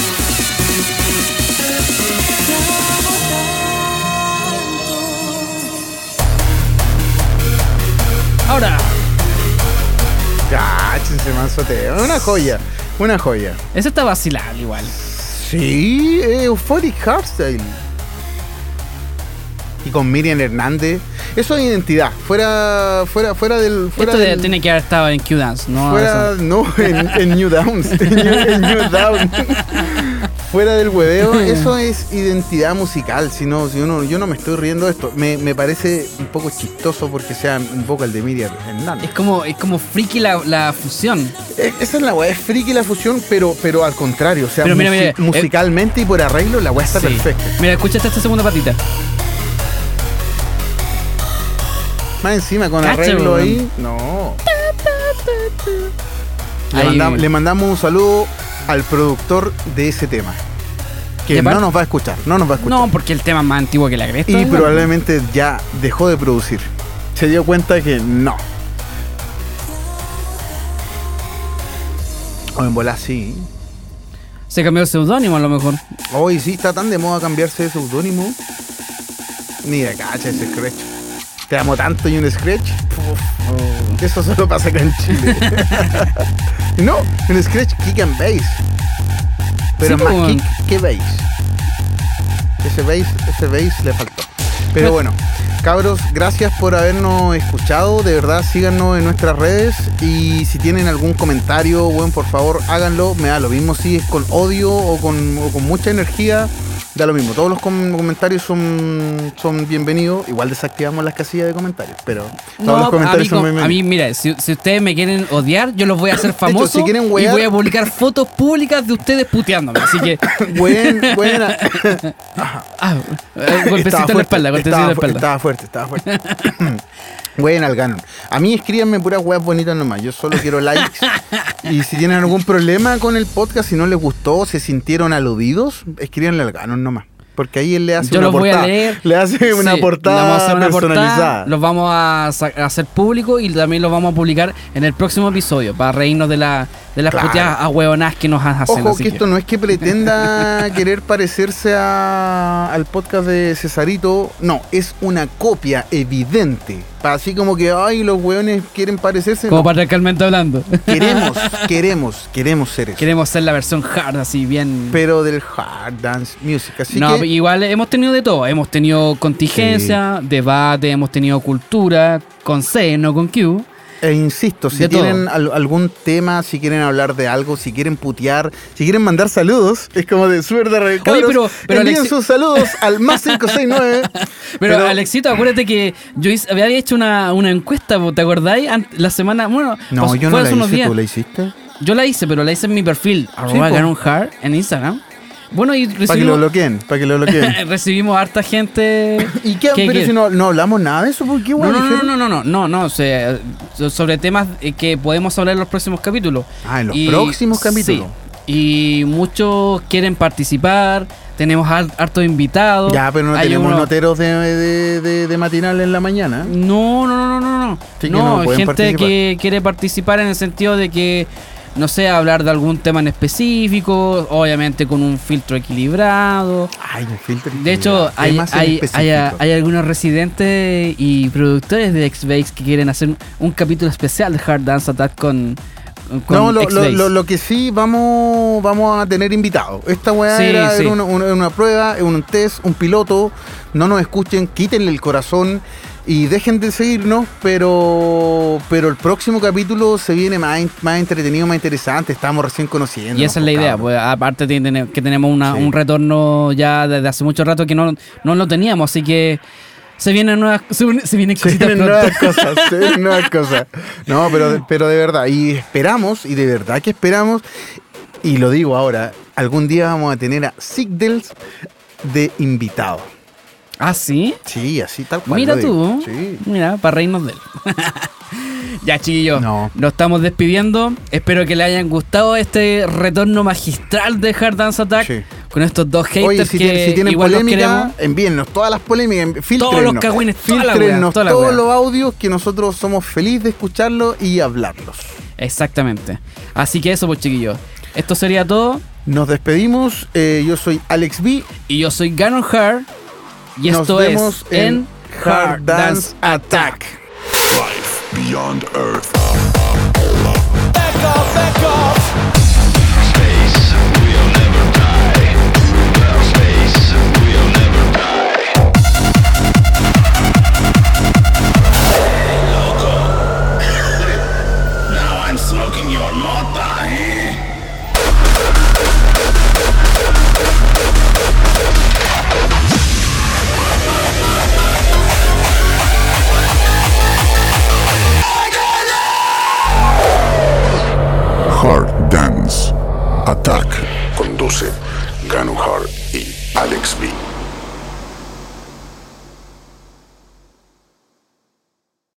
Ahora. Cáchense, manso tema. Una joya, una joya. Ese está vacilable igual. Sí, eh, Euphoric Hardstyle. Y con Miriam Hernández. Eso es identidad. Fuera, fuera, fuera del. Fuera Esto de- del- tiene que haber estado en Q-Dance, ¿no? Fuera, no, en, en New Downs. *laughs* En New, en New Down. Fuera del hueveo, *laughs* eso es identidad musical. Si no, si uno, yo no me estoy riendo de esto. Me, me parece un poco chistoso porque sea un vocal de Miriam Hernández. Es como, es como friki la, la fusión. Eh, Esa es la weá, es friki la fusión, pero, pero al contrario. O sea, Pero mira, musi- mira, eh, musicalmente y por arreglo, la weá está Sí. perfecta. Mira, escúchate esta segunda patita. Más encima, con Cacha, arreglo ahí. No. Le mandamos un saludo al productor de ese tema. Que no nos va a escuchar, no nos va a escuchar. No, porque el tema es más antiguo que la cresta. y probablemente ya dejó de producir. Se dio cuenta que no. O en bola sí. Se cambió el seudónimo a lo mejor. Hoy sí está tan de moda cambiarse de seudónimo. Mira, cacha ese scratch. Te amo tanto y un scratch. Eso solo pasa acá en Chile. *laughs* no, un scratch kick and bass. Pero Sí, más kick que bass. Ese bass, ese bass le faltó. Pero bueno, cabros, gracias por habernos escuchado. De verdad, síganos en nuestras redes. Y si tienen algún comentario, bueno, por favor, háganlo. Me da lo mismo si es con odio o con, o con mucha energía. Da lo mismo. Todos los com- comentarios son, son bienvenidos. Igual desactivamos las casillas de comentarios. Pero todos los No, a mí, comentarios son a mí, mira, si, si ustedes me quieren odiar, yo los voy a hacer *laughs* famosos si quieren y voy a publicar fotos públicas de ustedes puteándome. Así que, *laughs* Buen, buena. *laughs* ah, eh, golpecito en la espalda, golpecito en la espalda. estaba fuerte, estaba fuerte. Bueno, al Ganon. A mí escríbanme puras weas bonitas nomás. Yo solo quiero likes. *laughs* y si tienen algún problema con el podcast, si no les gustó, se sintieron aludidos, escríbanle al Ganon nomás. Porque ahí él le hace Yo una los voy portada. a leer. Le hace una Sí, portada vamos a hacer una portada, personalizada. los vamos a hacer público y también los vamos a publicar en el próximo episodio para reírnos de, la, de las Claro. puteadas a huevonas que nos hacen. Ojo así que que- esto no es que pretenda *laughs* querer parecerse a- al podcast de Cesarito, no, es una copia evidente. Así como que, ay, los weones quieren parecerse. Como no. patriarcalmente hablando. Queremos, *laughs* queremos, queremos ser eso. Queremos ser la versión hard, así bien. Pero del hard dance music. Así no, que, igual hemos tenido de todo. Hemos tenido contingencia, debate, hemos tenido cultura, con C, no con Q. e insisto, si de tienen al- algún tema, si quieren hablar de algo, si quieren putear, si quieren mandar saludos, es como de suerte Oye, cabros, pero- pero envíen Alexi- sus saludos al más 569. *laughs* Pero, Pero- Alexito, acuérdate que yo había hecho una, una encuesta, ¿te acordáis? La semana, bueno, No, pues, yo no la unos hice, días. ¿tú la hiciste? Yo la hice, pero la hice en mi perfil, arroba po. Ganon Hard, en Instagram. Bueno, y Para que lo recibimos, bloqueen, para que lo bloqueen. *laughs* recibimos harta gente. ¿Y qué? que- pero que- si no, no hablamos nada de eso, ¿por qué, No, no, no, no, no, no, no, no, o sea, so- sobre temas eh, que podemos hablar en los próximos capítulos. Ah, en los próximos capítulos. Sí. Y muchos quieren participar, tenemos har- hartos invitados. Ya, pero no Hay tenemos uno- noteros de, de, de- de matinal en la mañana. No, no, no, no, no, no. No, gente participar. que quiere participar en el sentido de que, no sé, hablar de algún tema en específico, obviamente con un filtro equilibrado. Ay, un filtro. De hecho, hay, hay, hay, hay algunos residentes y productores de X-Base que quieren hacer un capítulo especial de Hard Dance Attack con, con No, lo, lo, X-Base. lo- lo que sí vamos, vamos a tener invitados. Esta weá Sí, era, sí. era una, una- una prueba, un test, un piloto. No nos escuchen, quítenle el corazón y dejen de seguirnos, pero pero el próximo capítulo se viene más, más entretenido, más interesante. Estamos recién conociendo. Y esa es la idea, pues aparte que tenemos una- Sí. un retorno ya desde hace mucho rato que no, no lo teníamos, así que se vienen nuevas, se, se vienen Se vienen nuevas cosas, *laughs* se vienen nuevas cosas. No, pero, pero de verdad, y esperamos, y de verdad que esperamos, y lo digo ahora, algún día vamos a tener a Sigdels de invitado. ¿Ah, sí? Sí, así tal cual. Mira tú, Sí. mira, para reírnos de él. *laughs* ya, chiquillos, No. nos estamos despidiendo. Espero que les hayan gustado este retorno magistral de Hard Dance Attack Sí. con estos dos haters Oye, si, que tienen, si tienen igual polémica, envíennos todas las polémicas, filtrenos, Todos los cagüines, toda la wea, filtrenos toda la todos los audios que nosotros somos felices de escucharlos y hablarlos. Exactamente. Así que eso, pues, chiquillos. Esto sería todo. Nos despedimos, eh, yo soy Alex B. Y yo soy Ganon Hard. Y Nos esto vemos es en Hard Dance Attack. Life beyond Earth. Alex B.